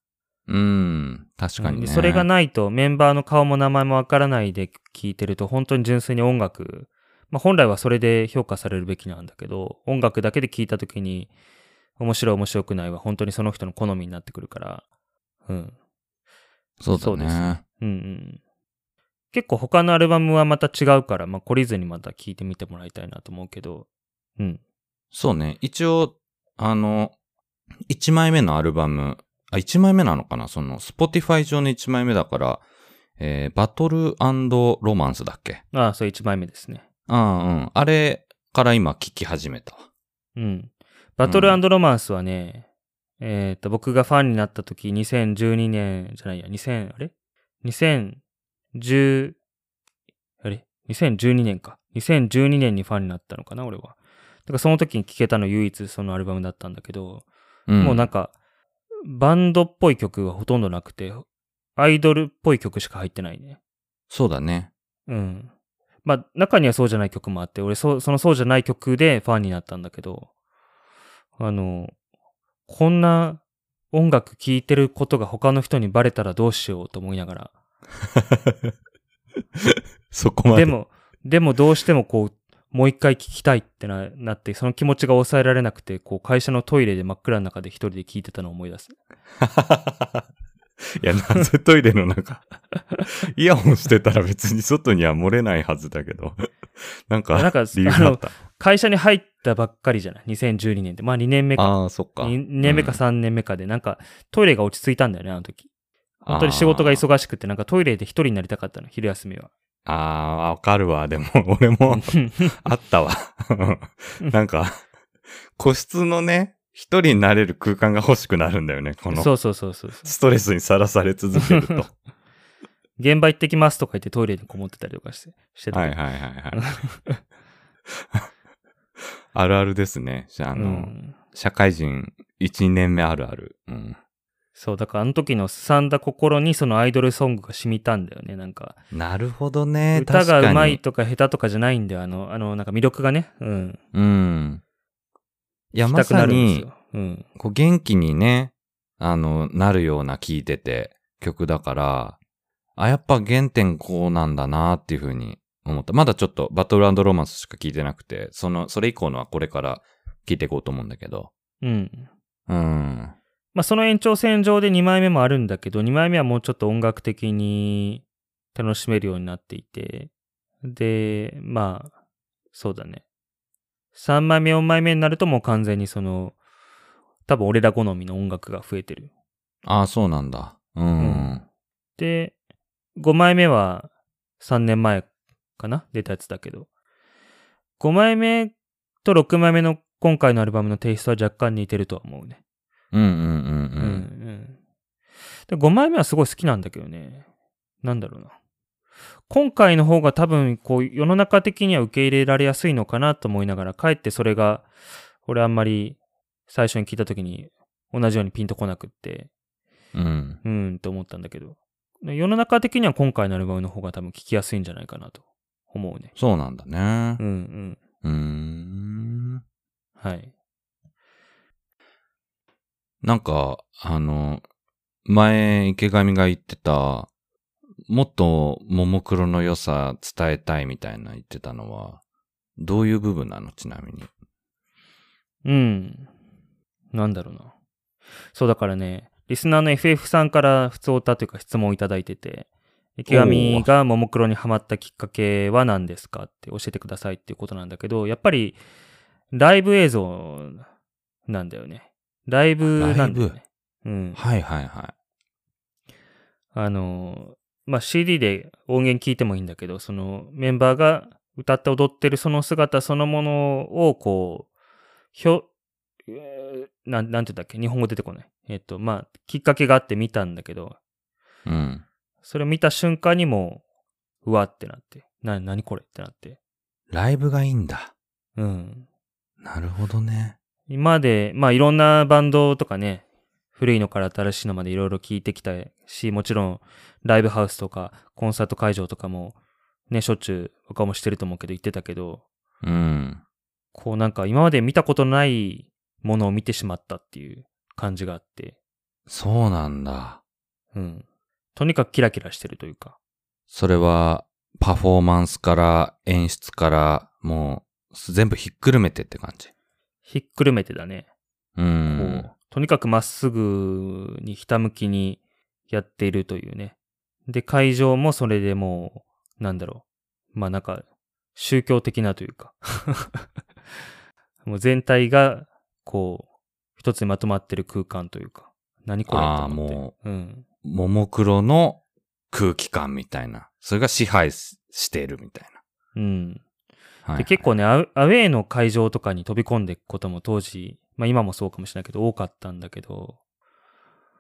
B: うん。確かにね。
A: でそれがないとメンバーの顔も名前もわからないで聞いてると本当に純粋に音楽、まあ本来はそれで評価されるべきなんだけど、音楽だけで聞いた時に面白い面白くないは本当にその人の好みになってくるから、うん。
B: そうだ
A: そうです
B: ね。
A: うんうん。結構他のアルバムはまた違うから、まあ懲りずにまた聞いてみてもらいたいなと思うけど、うん。
B: そうね。一応、あの、1枚目のアルバム、あ、1枚目なのかな？その、Spotify 上の1枚目だから、えーバトルロマンスだっけ？
A: ああ、それ1枚目ですね。
B: ああ、うん。あれから今聞き始めたわ。
A: うん。バトルロマンスはね、えっ、と、僕がファンになった時、2012年じゃないや、2000、あれ ?2010、あれ ?2012 年か。2012年にファンになったのかな、俺は。だからその時に聴けたの唯一そのアルバムだったんだけど、
B: うん。
A: もうなんか、バンドっぽい曲がほとんどなくて、アイドルっぽい曲しか入ってないね。
B: そうだね。
A: うん。まあ、中にはそうじゃない曲もあって、俺そ、そのそうじゃない曲でファンになったんだけど、あの、こんな音楽聴いてることが他の人にバレたらどうしようと思いながら、
B: そこまで。
A: で、も、でもどうしてもこう、もう一回聴きたいってななって、その気持ちが抑えられなくて、こう、会社のトイレで真っ暗の中で一人で聴いてたのを思い出す。
B: いや、なぜトイレの中。イヤホンしてたら別に外には漏れないはずだけど。なんか、あった。
A: 会社に入ったばっかりじゃない ?2012 年で。まあ2年目か。
B: ああ、そっか。
A: 2年目か
B: うん
A: 3年目かで、なんかトイレが落ち着いたんだよね、あの時。本当に仕事が忙しくて、なんかトイレで一人になりたかったの、昼休みは。
B: ああ、わかるわ。でも、俺もあったわ。なんか、個室のね、一人になれる空間が欲しくなるんだよね。この
A: そうそうそうそう。
B: ストレスにさらされ続けると。
A: 現場行ってきますとか言ってトイレにこもってたりとかして、してた。
B: はいはいはいはい。あるあるですね。あ、あの、
A: うん。
B: 社会人1、2年目あるある。うん。
A: そう、だからあの時のすさんだ心にそのアイドルソングが染みたんだよね、なんか。
B: なるほどね。
A: 歌が上手い
B: 確
A: とか下手とかじゃないんだよ、あの、あの、なんか魅力がね。うん。
B: うん。いや、まさに、
A: よ。うん。
B: こう元気にね、あの、なるような聴いてて曲だから、あ、やっぱ原点こうなんだなっていうふうに思った。まだちょっとバトルロマンスしか聴いてなくて、その、それ以降のはこれから聴いていこうと思うんだけど。
A: うん。
B: うん。
A: まあ、その延長線上で2枚目もあるんだけど、2枚目はもうちょっと音楽的に楽しめるようになっていて、で、まあ、そうだね。3枚目、4枚目になるともう完全にその、多分俺ら好みの音楽が増えてる。
B: ああ、そうなんだ。うん。
A: うんで、5枚目は3年前かな？出たやつだけど。5枚目と6枚目の今回のアルバムのテイストは若干似てるとは思うね。
B: うんうんうん
A: うんうん。で、5枚目はすごい好きなんだけどね。なんだろうな。今回の方が多分、こう、世の中的には受け入れられやすいのかなと思いながら、かえってそれが、俺あんまり最初に聞いた時に同じようにピンとこなくって、
B: うん。うん。
A: と思ったんだけど、世の中的には今回のアルバムの方が多分聞きやすいんじゃないかなと思うね。
B: そうなんだね
A: う。んうん。
B: うーん。
A: はい。
B: なんか、あの、前、池上が言ってた、もっとももクロの良さ伝えたいみたいな言ってたのは、どういう部分なの？ちなみに。
A: うん。なんだろうな。そうだからね、リスナーの FF さんから普通歌というか質問をいただいてて、池上がももクロにハマったきっかけは何ですかって教えてくださいっていうことなんだけど、やっぱりライブ映像なんだよね。ライブなんだよね。うん。
B: はいはいは
A: あの、まあ、CD で音源聞いてもいいんだけど、そのメンバーが歌って踊ってるその姿そのものをこう、ひょ、えーなん、なんて言うんだっけ？日本語出てこない。えっと、まあ、きっかけがあって見たんだけど、
B: い。うん。
A: それを見た瞬間にもう、うわってなって、な、なにこれってなって。
B: ライブがいいんだ。
A: うん。
B: なるほどね。
A: 今まで、まあいろんなバンドとかね、古いのから新しいのまでいろいろ聞いてきたし、もちろんライブハウスとかコンサート会場とかもね、しょっちゅう他もしてると思うけど言ってたけど、
B: うん。
A: こうなんか今まで見たことのないものを見てしまったっていう感じがあって、
B: そうなんだ。
A: うん。とにかくキラキラしてるというか、
B: それは、パフォーマンスから演出から、もう、全部ひっくるめてって感じ。
A: ひっくるめてだね。
B: う。
A: こうんとにかくまっすぐにひたむきにやっているというね。で、会場もそれでもう、なんだろう。まあなんか、宗教的なというか。もう全体が、こう、一つにまとまってる空間というか。何これ？
B: あー
A: と思って。
B: も
A: うん。
B: ももクロの空気感みたいな。それが支配ししているみたい
A: うん。
B: な。はい、
A: で、結構ね、アウェーの会場とかに飛び込んでいくことも当時、まあ今もそうかもしれないけど、多かったんだけど、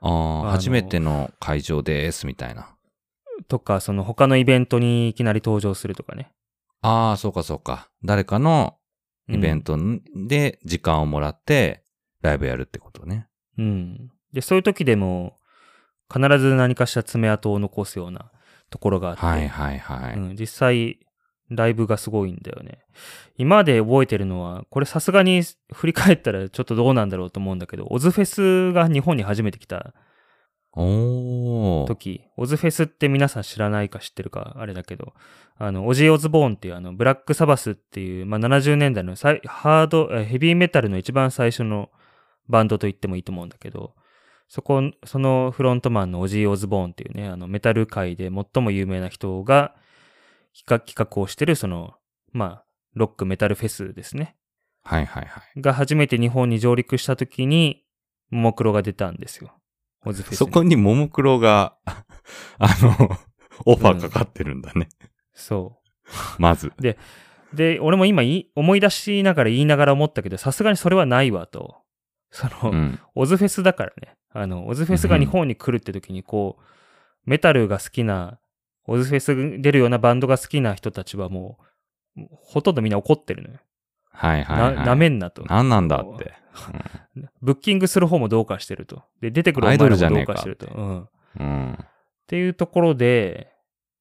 B: ああ、
A: の
B: 初めての会場ですみたいな。
A: とか、その他のイベントにいきなり登場するとかね。
B: ああ、そうかそうか。誰かのイベントで時間をもらって、ライブやるってことね。
A: うん。で、そういう時でも、必ず何かしら爪痕を残すようなところがあって、
B: はいはいはい。
A: うん、実際、ライブがすごいんだよね。今まで覚えてるのは、これさすがに振り返ったらちょっとどうなんだろうと思うんだけど、オズフェスが日本に初めて来た。時、オズフェスって皆さん知らないか知ってるかあれだけど、あの、オジー・オズボーンっていうあの、ブラック・サバスっていう、まあ、70年代のハード、えヘビーメタルの一番最初のバンドと言ってもいいと思うんだけど、そこ、そのフロントマンのオジー・オズボーンっていうね、あの、メタル界で最も有名な人が企画企画をしてる、その、まあ、ロックメタルフェスですね。
B: はいはいはい。
A: が初めて日本に上陸した時に、ももクロが出たんですよ。オズフェスに。
B: そこにももクロが、あの、オファーかかってるんだね。
A: そう。
B: まず。
A: で、俺も今思い出しながら言いながら思ったけど、さすがにそれはないわと。その、
B: うん。
A: オズフェスだからね。あの、オズフェスが日本に来るって時に、こう、メタルが好きな、オズフェス出るようなバンドが好きな人たちはもう、ほとんどみんな怒ってるのよ。
B: はいはい、はい。
A: な、なめんなと。
B: なんなんだって。
A: ブッキングする方もどうかしてると。で、出てくるお前
B: アイド
A: らも
B: ルじゃねえか
A: どうかしてると。うん。っ
B: うん。
A: ていうところで、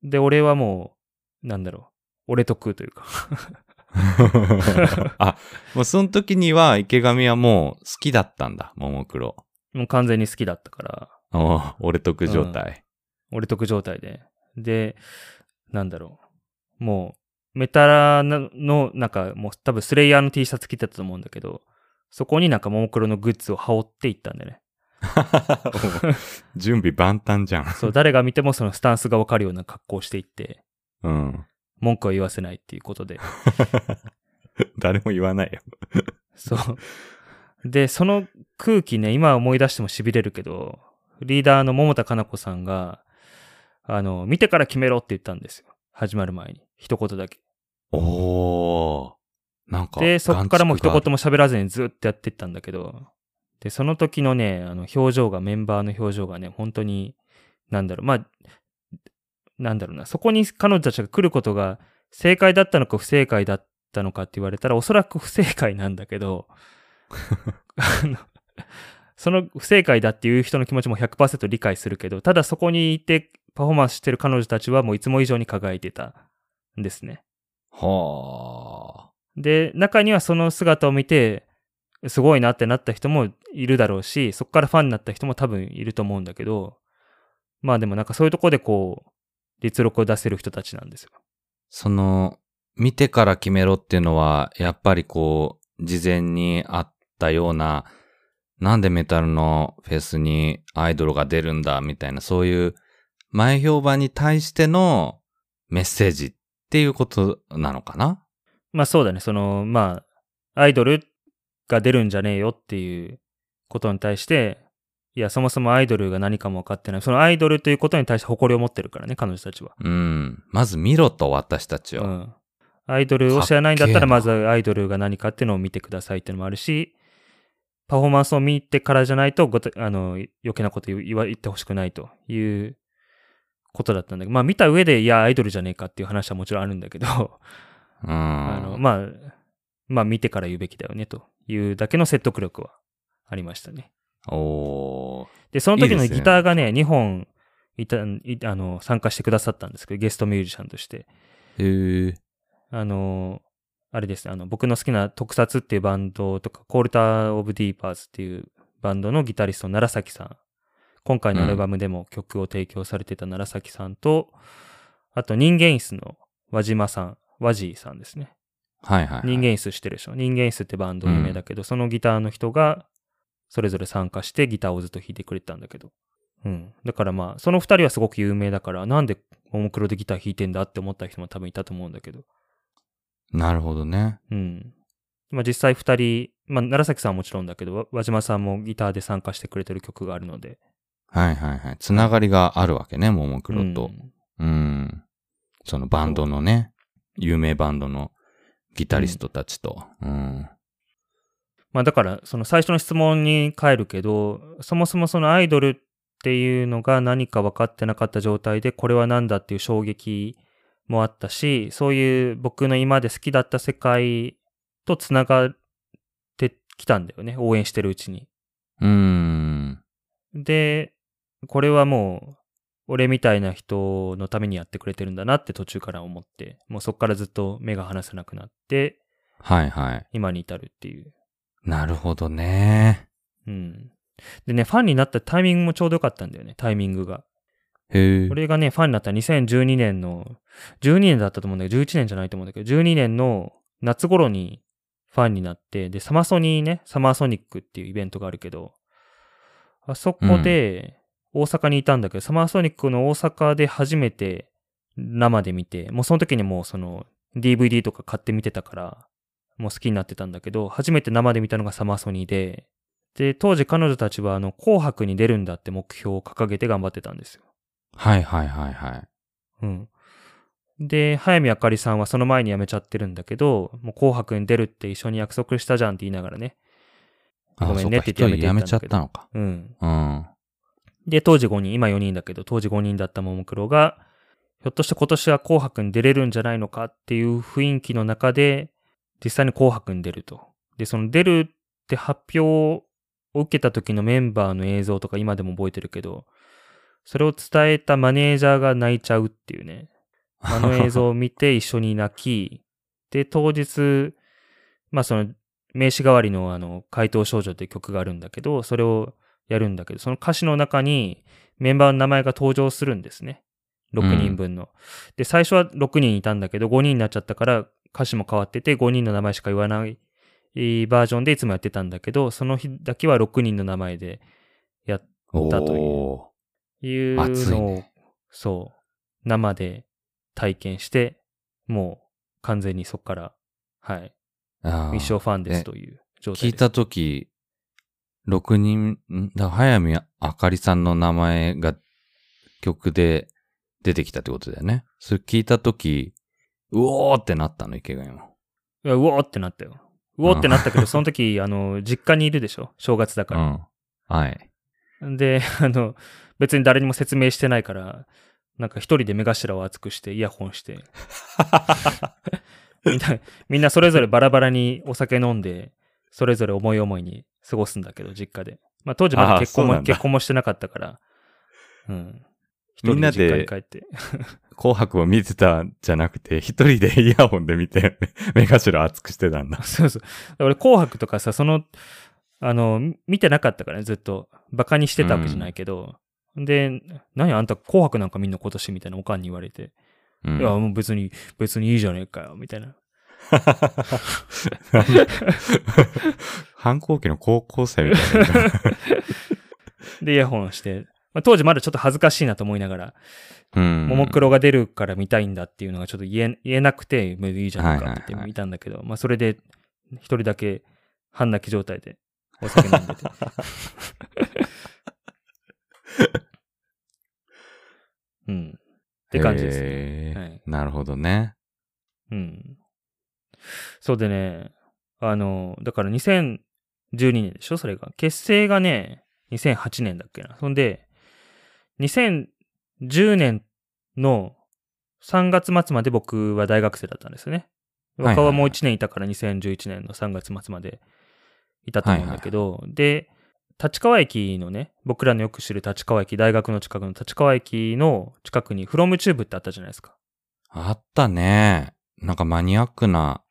A: で、俺はもう、なんだろう。俺と食うというか。
B: あ、もうその時には池上はもう好きだったんだ、ももクロ。
A: もう完全に好きだったから。
B: おう俺得状態。
A: 俺得状態で。で、なんだろう。もう、メタラの、なんか、もう多分スレイヤーの T シャツ着てたと思うんだけど、そこになんかももクロのグッズを羽織っていったんでね。
B: 準備万端じゃん。
A: そう、誰が見てもそのスタンスがわかるような格好をしていって、
B: うん。
A: 文句を言わせないっていうことで。
B: 誰も言わないよ。
A: そう。で、その空気ね、今思い出しても痺れるけど、リーダーの桃田かな子さんが、あの、見てから決めろって言ったんですよ。始まる前に。一言だけ。
B: おー。なんか。
A: で、そこからもう一言
B: も。
A: も喋らずにずっとやっていったんだけど、で、その時のね、あの、表情が、メンバーの表情がね、本当に、なんだろう、まあ、なんだろうな、そこに彼女たちが来ることが正解だったのか不正解だったのかって言われたら、おそらく不正解なんだけど、あのその不正解だっていう人の気持ちも100%理解するけど、ただそこにいてパフォーマンスしてる彼女たちはもういつも以上に輝いてたんですね。
B: は
A: で、中にはその姿を見て、すごいなってなった人もいるだろうし、そこからファンになった人も多分いると思うんだけど、まあでもなんかそういうとこでこう、実力を出せる人たちなんですよ。
B: その、見てから決めろっていうのは、やっぱりこう、事前にあったような、なんでメタルのフェスにアイドルが出るんだみたいな、そういう前評判に対してのメッセージっていうことなのかな？
A: まあそうだね、その、まあ、アイドルが出るんじゃねえよっていうことに対して、いや、そもそもアイドルが何かも分かってない。そのアイドルということに対して誇りを持ってるからね、彼女たちは。
B: うん。まず見ろと、私たちを。
A: うん。アイドルを知らないんだったら、まずアイドルが何かっていうのを見てくださいっていうのもあるし、パフォーマンスを見てからじゃないとあの、余計なこと言言ってほしくないということだったんだけど、まあ見た上で、いや、アイドルじゃねえかっていう話はもちろんあるんだけど、
B: うん。
A: あの、まあ、まあ見てから言うべきだよねというだけの説得力はありましたね。で、その時のギターがね、2本いたいあの参加してくださったんですけど、ゲストミュージシャンとして。
B: へえ。
A: あの、あれですね、あの、僕の好きな特撮っていうバンドとか、 COALTAR OF THE DEEPERS っていうバンドのギタリスト、奈良崎さん。今回のアルバムでも曲を提供されてた奈良崎さんと、あと人間椅子の輪島さん、和ジーさんですね。
B: はいはい、はい。
A: 人間椅子してるでしょ？人間椅子ってバンド有名だけど、そのギターの人がそれぞれ参加してギターをずっと弾いてくれてたんだけど。うん。だからまあ、その二人はすごく有名だから、なんでももクロでギター弾いてんだって思った人も多分いたと思うんだけど。
B: なるほどね。
A: うん。まあ実際二人、まあ奈良崎さんはもちろんだけど、わ輪島さんもギターで参加してくれてる曲があるので。
B: はいはいはい。つながりがあるわけね、ももクロと。
A: うん
B: うん。そのバンドのね、有名バンドのギタリストたちと。うん。
A: まあだから、その最初の質問に帰るけど、そもそもそのアイドルっていうのが何か分かってなかった状態で、これは何だっていう衝撃もあったし、そういう僕の今まで好きだった世界とつながってきたんだよね、応援してるうちに。
B: うーん。
A: で、これはもう、俺みたいな人のためにやってくれてるんだなって途中から思って、もうそっからずっと目が離せなくなって、
B: はいはい。
A: 今に至るっていう。
B: なるほどね。
A: うん。でね、ファンになったタイミングもちょうどよかったんだよね、タイミングが。
B: へえ。
A: 俺がね、ファンになった2012年の、12年だったと思うんだけど、11年じゃないと思うんだけど、12年の夏頃にファンになって、で、サマソニーね、サマーソニックっていうイベントがあるけど、あそこで、大阪にいたんだけど、サマーソニックの大阪で初めて生で見て、もうその時にもうその DVD とか買って見てたから、もう好きになってたんだけど、初めて生で見たのがサマーソニーで、で、当時彼女たちはあの、紅白に出るんだって目標を掲げて頑張ってたんですよ。
B: はいはいはいはい。
A: うん。で、早見あかりさんはその前に辞めちゃってるんだけど、もう紅白に出るって一緒に約束したじゃんって言いながらね。
B: あ、
A: ごめんねって言って
B: 人辞めちゃ
A: った
B: のか。
A: うん。
B: うん。
A: で、当時5人、今4人だけど、当時5人だったももクロが、ひょっとして今年は紅白に出れるんじゃないのかっていう雰囲気の中で、実際に紅白に出ると。で、その出るって発表を受けた時のメンバーの映像とか今でも覚えてるけど、それを伝えたマネージャーが泣いちゃうっていうね。あの映像を見て 一緒に泣き、で、当日、まあその、名詞代わりのあの、怪盗少女っていう曲があるんだけど、それをやるんだけど、その歌詞の中にメンバーの名前が登場するんですね。6人分の。で、最初は6人いたんだけど、5人になっちゃったから歌詞も変わってて、5人の名前しか言わないバージョンでいつもやってたんだけど、その日だけは6人の名前でやっ
B: お
A: だという
B: ー
A: いうのを、
B: ね
A: そう、生で体験して、もう完全にそこから、はい、
B: あー
A: 一生ファンですという状態です。
B: 聞いたとき、6人、んだ早見あかりさんの名前が曲で出てきたってことだよね。それ聞いたとき、うおーってなったの、池上も。
A: いやうおーってなったよ。うおーってなったけど、その時、あの、実家にいるでしょ？正月だか
B: うん。はい。
A: ら。で、あの、別に誰にも説明してないから、なんか一人で目頭を熱くしてイヤホンして、みんな、みんなそれぞれバラバラにお酒飲んで、それぞれ思い思いに過ごすんだけど、実家で。まあ当時まだ結婚も、結婚もしてなかったから、うん。一
B: みんなで
A: 人で実家に帰って。
B: 紅白を見てたんじゃなくて、一人でイヤホンで見て、目頭熱くしてたんだ。
A: そうそう。俺、紅白とかさ、その、あの、み見てなかったからね、ずっと。バカにしてたわけじゃないけど。で、何あんた紅白なんか見んの今年？みたいなおかんに言われて。
B: うん
A: いや、もう別に、別にいいじゃねえかよ、みたいな。
B: 反抗期の高校生みたいな。
A: で、イヤホンして。まあ、当時まだちょっと恥ずかしいなと思いながら、
B: うん。
A: ももクロが出るから見たいんだっていうのがちょっと言え言えなくて、いいじゃないかって言って
B: はいはいはい
A: 見たんだけど、まあそれで一人だけ半泣き状態でお酒飲んでて。うん。って感じですね。はい
B: なるほどね。
A: うん。そうでね、あの、だから2012年でしょ？それが。結成がね、2008年だっけな。そんで、2010年の3月末まで僕は大学生だったんですよね。
B: はいはい
A: 若はもう1年いたから2011年の3月末までいたと思うんだけど、で、立川駅のね、僕らのよく知る立川駅、大学の近くの立川駅の近くにフロムチューブってあったじゃないですか。
B: あったね。なんかマニアックな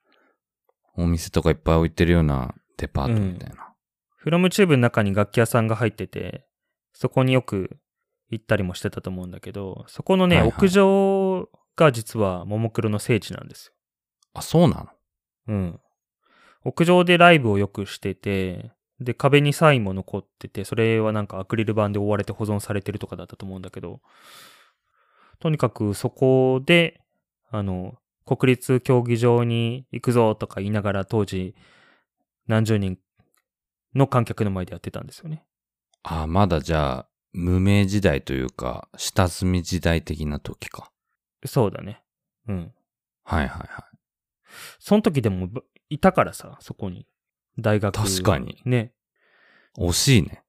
B: お店とかいっぱい置いてるようなデパートみたいな。
A: フロムチューブの中に楽器屋さんが入ってて、そこによく行ったりもしてたと思うんだけど、そこのね、
B: はいはい
A: 屋上が実はももクロの聖地なんですよ。
B: あ、そうなの？
A: うん。屋上でライブをよくしてて、で、壁にサインも残ってて、それはなんかアクリル板で覆われて保存されてるとかだったと思うんだけど、とにかくそこで、あの、国立競技場に行くぞとか言いながら当時何十人の観客の前でやってたんですよね。
B: あ、まだじゃあ、無名時代というか、下積み時代的な時か。
A: そうだね。うん。
B: はいはいはい。
A: その時でもばいたからさ、そこに。大学。
B: 確かに
A: ね。
B: 惜しいね。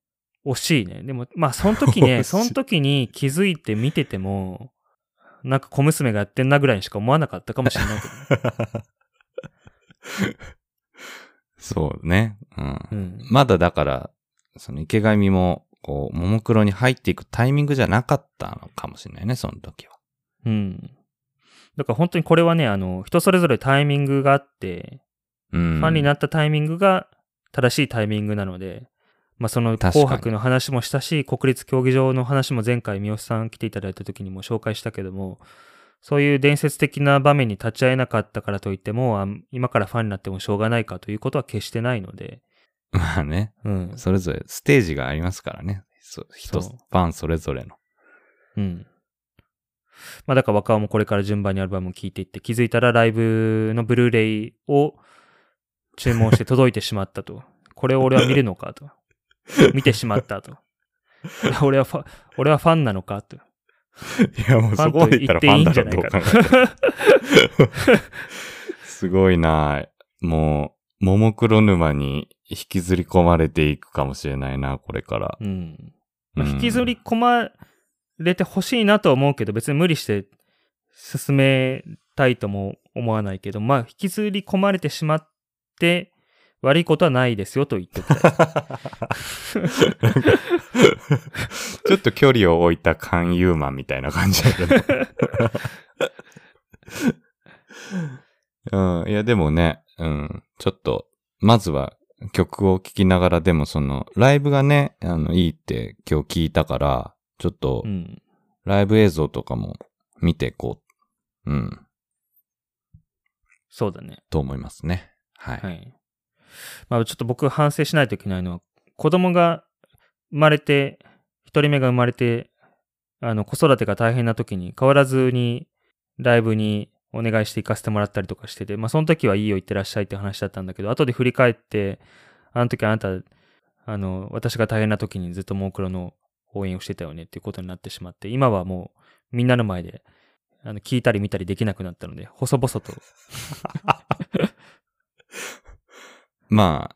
A: 惜しいね。でも、まあ、その時ね、その時に気づいて見てても、なんか小娘がやってんなぐらいにしか思わなかったかもしれないけどね。
B: そうね。うん。
A: うん。
B: まだだから、その池上も、こう、ももクロに入っていくタイミングじゃなかったのかもしれないね、その時は。
A: うん。だから本当にこれはね、あの、人それぞれタイミングがあって、
B: うん。
A: ファンになったタイミングが正しいタイミングなので、まあその紅白の話もしたし、国立競技場の話も前回三好さん来ていただいた時にも紹介したけども、そういう伝説的な場面に立ち会えなかったからといっても、あ今からファンになってもしょうがないかということは決してないので、
B: まあね、
A: うん。
B: それぞれステージがありますからね。そう人、ファンそれぞれの。
A: うん。まあだから若尾もこれから順番にアルバムを聴いていって、気づいたらライブのブルーレイを注文して届いてしまったと。これを俺は見るのかと。見てしまったと。俺はファ、俺はファンなのかと。
B: いや、もう
A: ファンと言っていいんじゃないかと。
B: すごいなもう、ももクロ沼に引きずり込まれていくかもしれないな、これから。
A: うん。まあ
B: うん
A: 引きずり込まれてほしいなとは思うけど、別に無理して進めたいとも思わないけど、まあ、引きずり込まれてしまって、悪いことはないですよと言っておきたい。
B: ちょっと距離を置いた勧誘マンみたいな感じだけど。うん、いやでもね、うん、ちょっと、まずは曲を聴きながらでもその、ライブがね、あの、いいって今日聞いたから、ちょっと
A: う、ん。
B: ライブ映像とかも見ていこう。うん、
A: そうだね。
B: と思いますね。はい。
A: はい。まあちょっと僕反省しないといけないのは、子供が生まれて、一人目が生まれて、あの、子育てが大変な時に変わらずにライブにお願いして行かせてもらったりとかしてて、まあその時はいいよ行ってらっしゃいって話だったんだけど、後で振り返って、あの時あなた、あの、私が大変な時にずっとモークロの応援をしてたよねっていうことになってしまって、今はもうみんなの前で、あの、聞いたり見たりできなくなったので、細々と
B: ま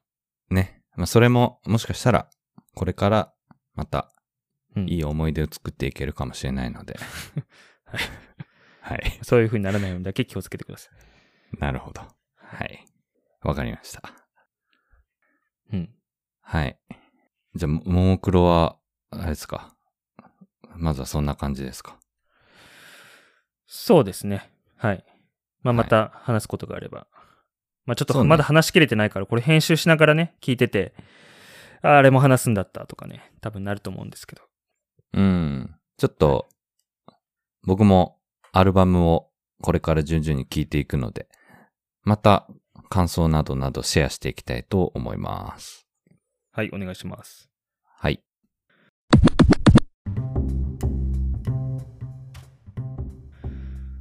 B: あ、ね。まあ、それも、もしかしたら、これから、また、
A: うん
B: いい思い出を作っていけるかもしれないので。
A: はい
B: はい。
A: そういう風にならないようにだけ気をつけてください。
B: なるほど。はい。わかりました。
A: うん。
B: はい。じゃあ、もももクロは、あれですか？まずはそんな感じですか？
A: そうですね。はい。まあ、
B: はい
A: また話すことがあれば。まあ、ちょっとまだ話しきれてないから、これ編集しながらね、聞いてて、ああれも話すんだったとかね、多分なると思うんですけど。
B: うん。ちょっと、僕もアルバムをこれから順々に聴いていくので、また感想などなどシェアしていきたいと思います。
A: はい、お願いします。
B: はい。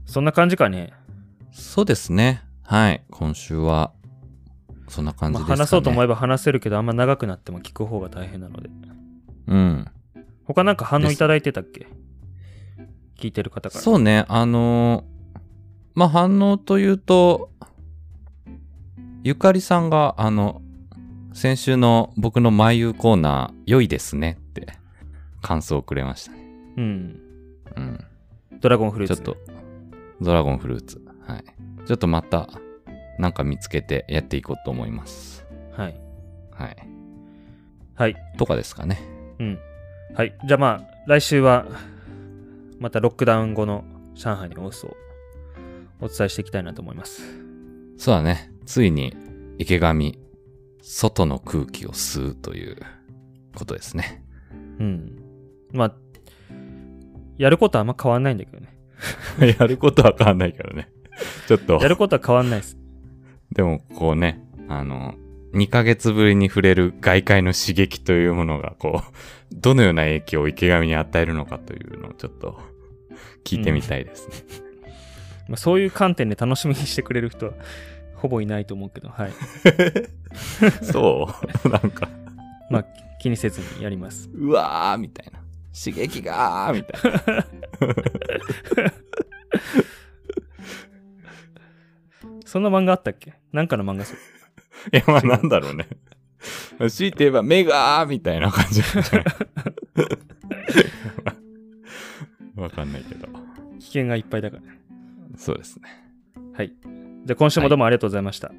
A: そんな感じかね。
B: そうですね。はい。今週は、そんな感じ
A: まあ、
B: ですかね。
A: 話そうと思えば話せるけど、あんま長くなっても聞く方が大変なので。
B: うん。
A: 他なんか反応いただいてたっけ？聞いてる方から。
B: そうね。あのーまあ、反応というと、ゆかりさんが、あの、先週の僕の眉コーナー、良いですねって感想をくれましたね。
A: うん。
B: うん。
A: ドラゴンフルーツ、
B: ちょっと、ドラゴンフルーツ。はい。ちょっとまた、なんか見つけてやっていこうと思います。
A: はい。
B: はい。
A: はい。
B: とかですかね。
A: うん。はい。じゃあまあ、来週は、またロックダウン後の上海の様子をお伝えしていきたいなと思います。
B: そうだね。ついに池上、外の空気を吸うということですね。
A: うん。まあ、やることはあんま変わんないんだけどね。
B: やることは変わんないからね。ちょっと
A: や、ることは変わんないです。
B: でもこうね、あの、2ヶ月ぶりに触れる外界の刺激というものが、こう、どのような影響を池上に与えるのかというのをちょっと聞いてみたいですね。
A: まあ、そういう観点で楽しみにしてくれる人はほぼいないと思うけど、はい。
B: そう？なんか、
A: まあ、気にせずにやります。
B: うわーみたいな。刺激がーみたいな。
A: そんな漫画あったっけ？なんかの漫画それ
B: いや、まあなんだろうね。強いて言えば、目がーみたいな感じなんじゃないわかんないけど。
A: 危険がいっぱいだからね。
B: そうですね。
A: はい。じゃあ今週もどうもありがとうございました。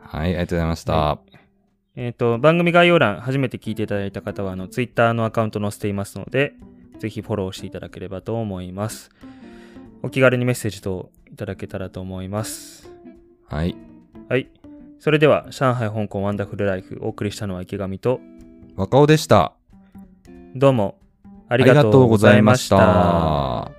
B: はい、ありがとうございました。
A: はえっ、と、番組概要欄、初めて聞いていただいた方は、あの、ツイッターのアカウント載せていますので、ぜひフォローしていただければと思います。お気軽にメッセージといただけたらと思います。
B: はい。
A: はい。それでは、上海、香港、ワンダフルライフ、お送りしたのは池上と、
B: 若尾でした。
A: どうも
B: ありがとうございました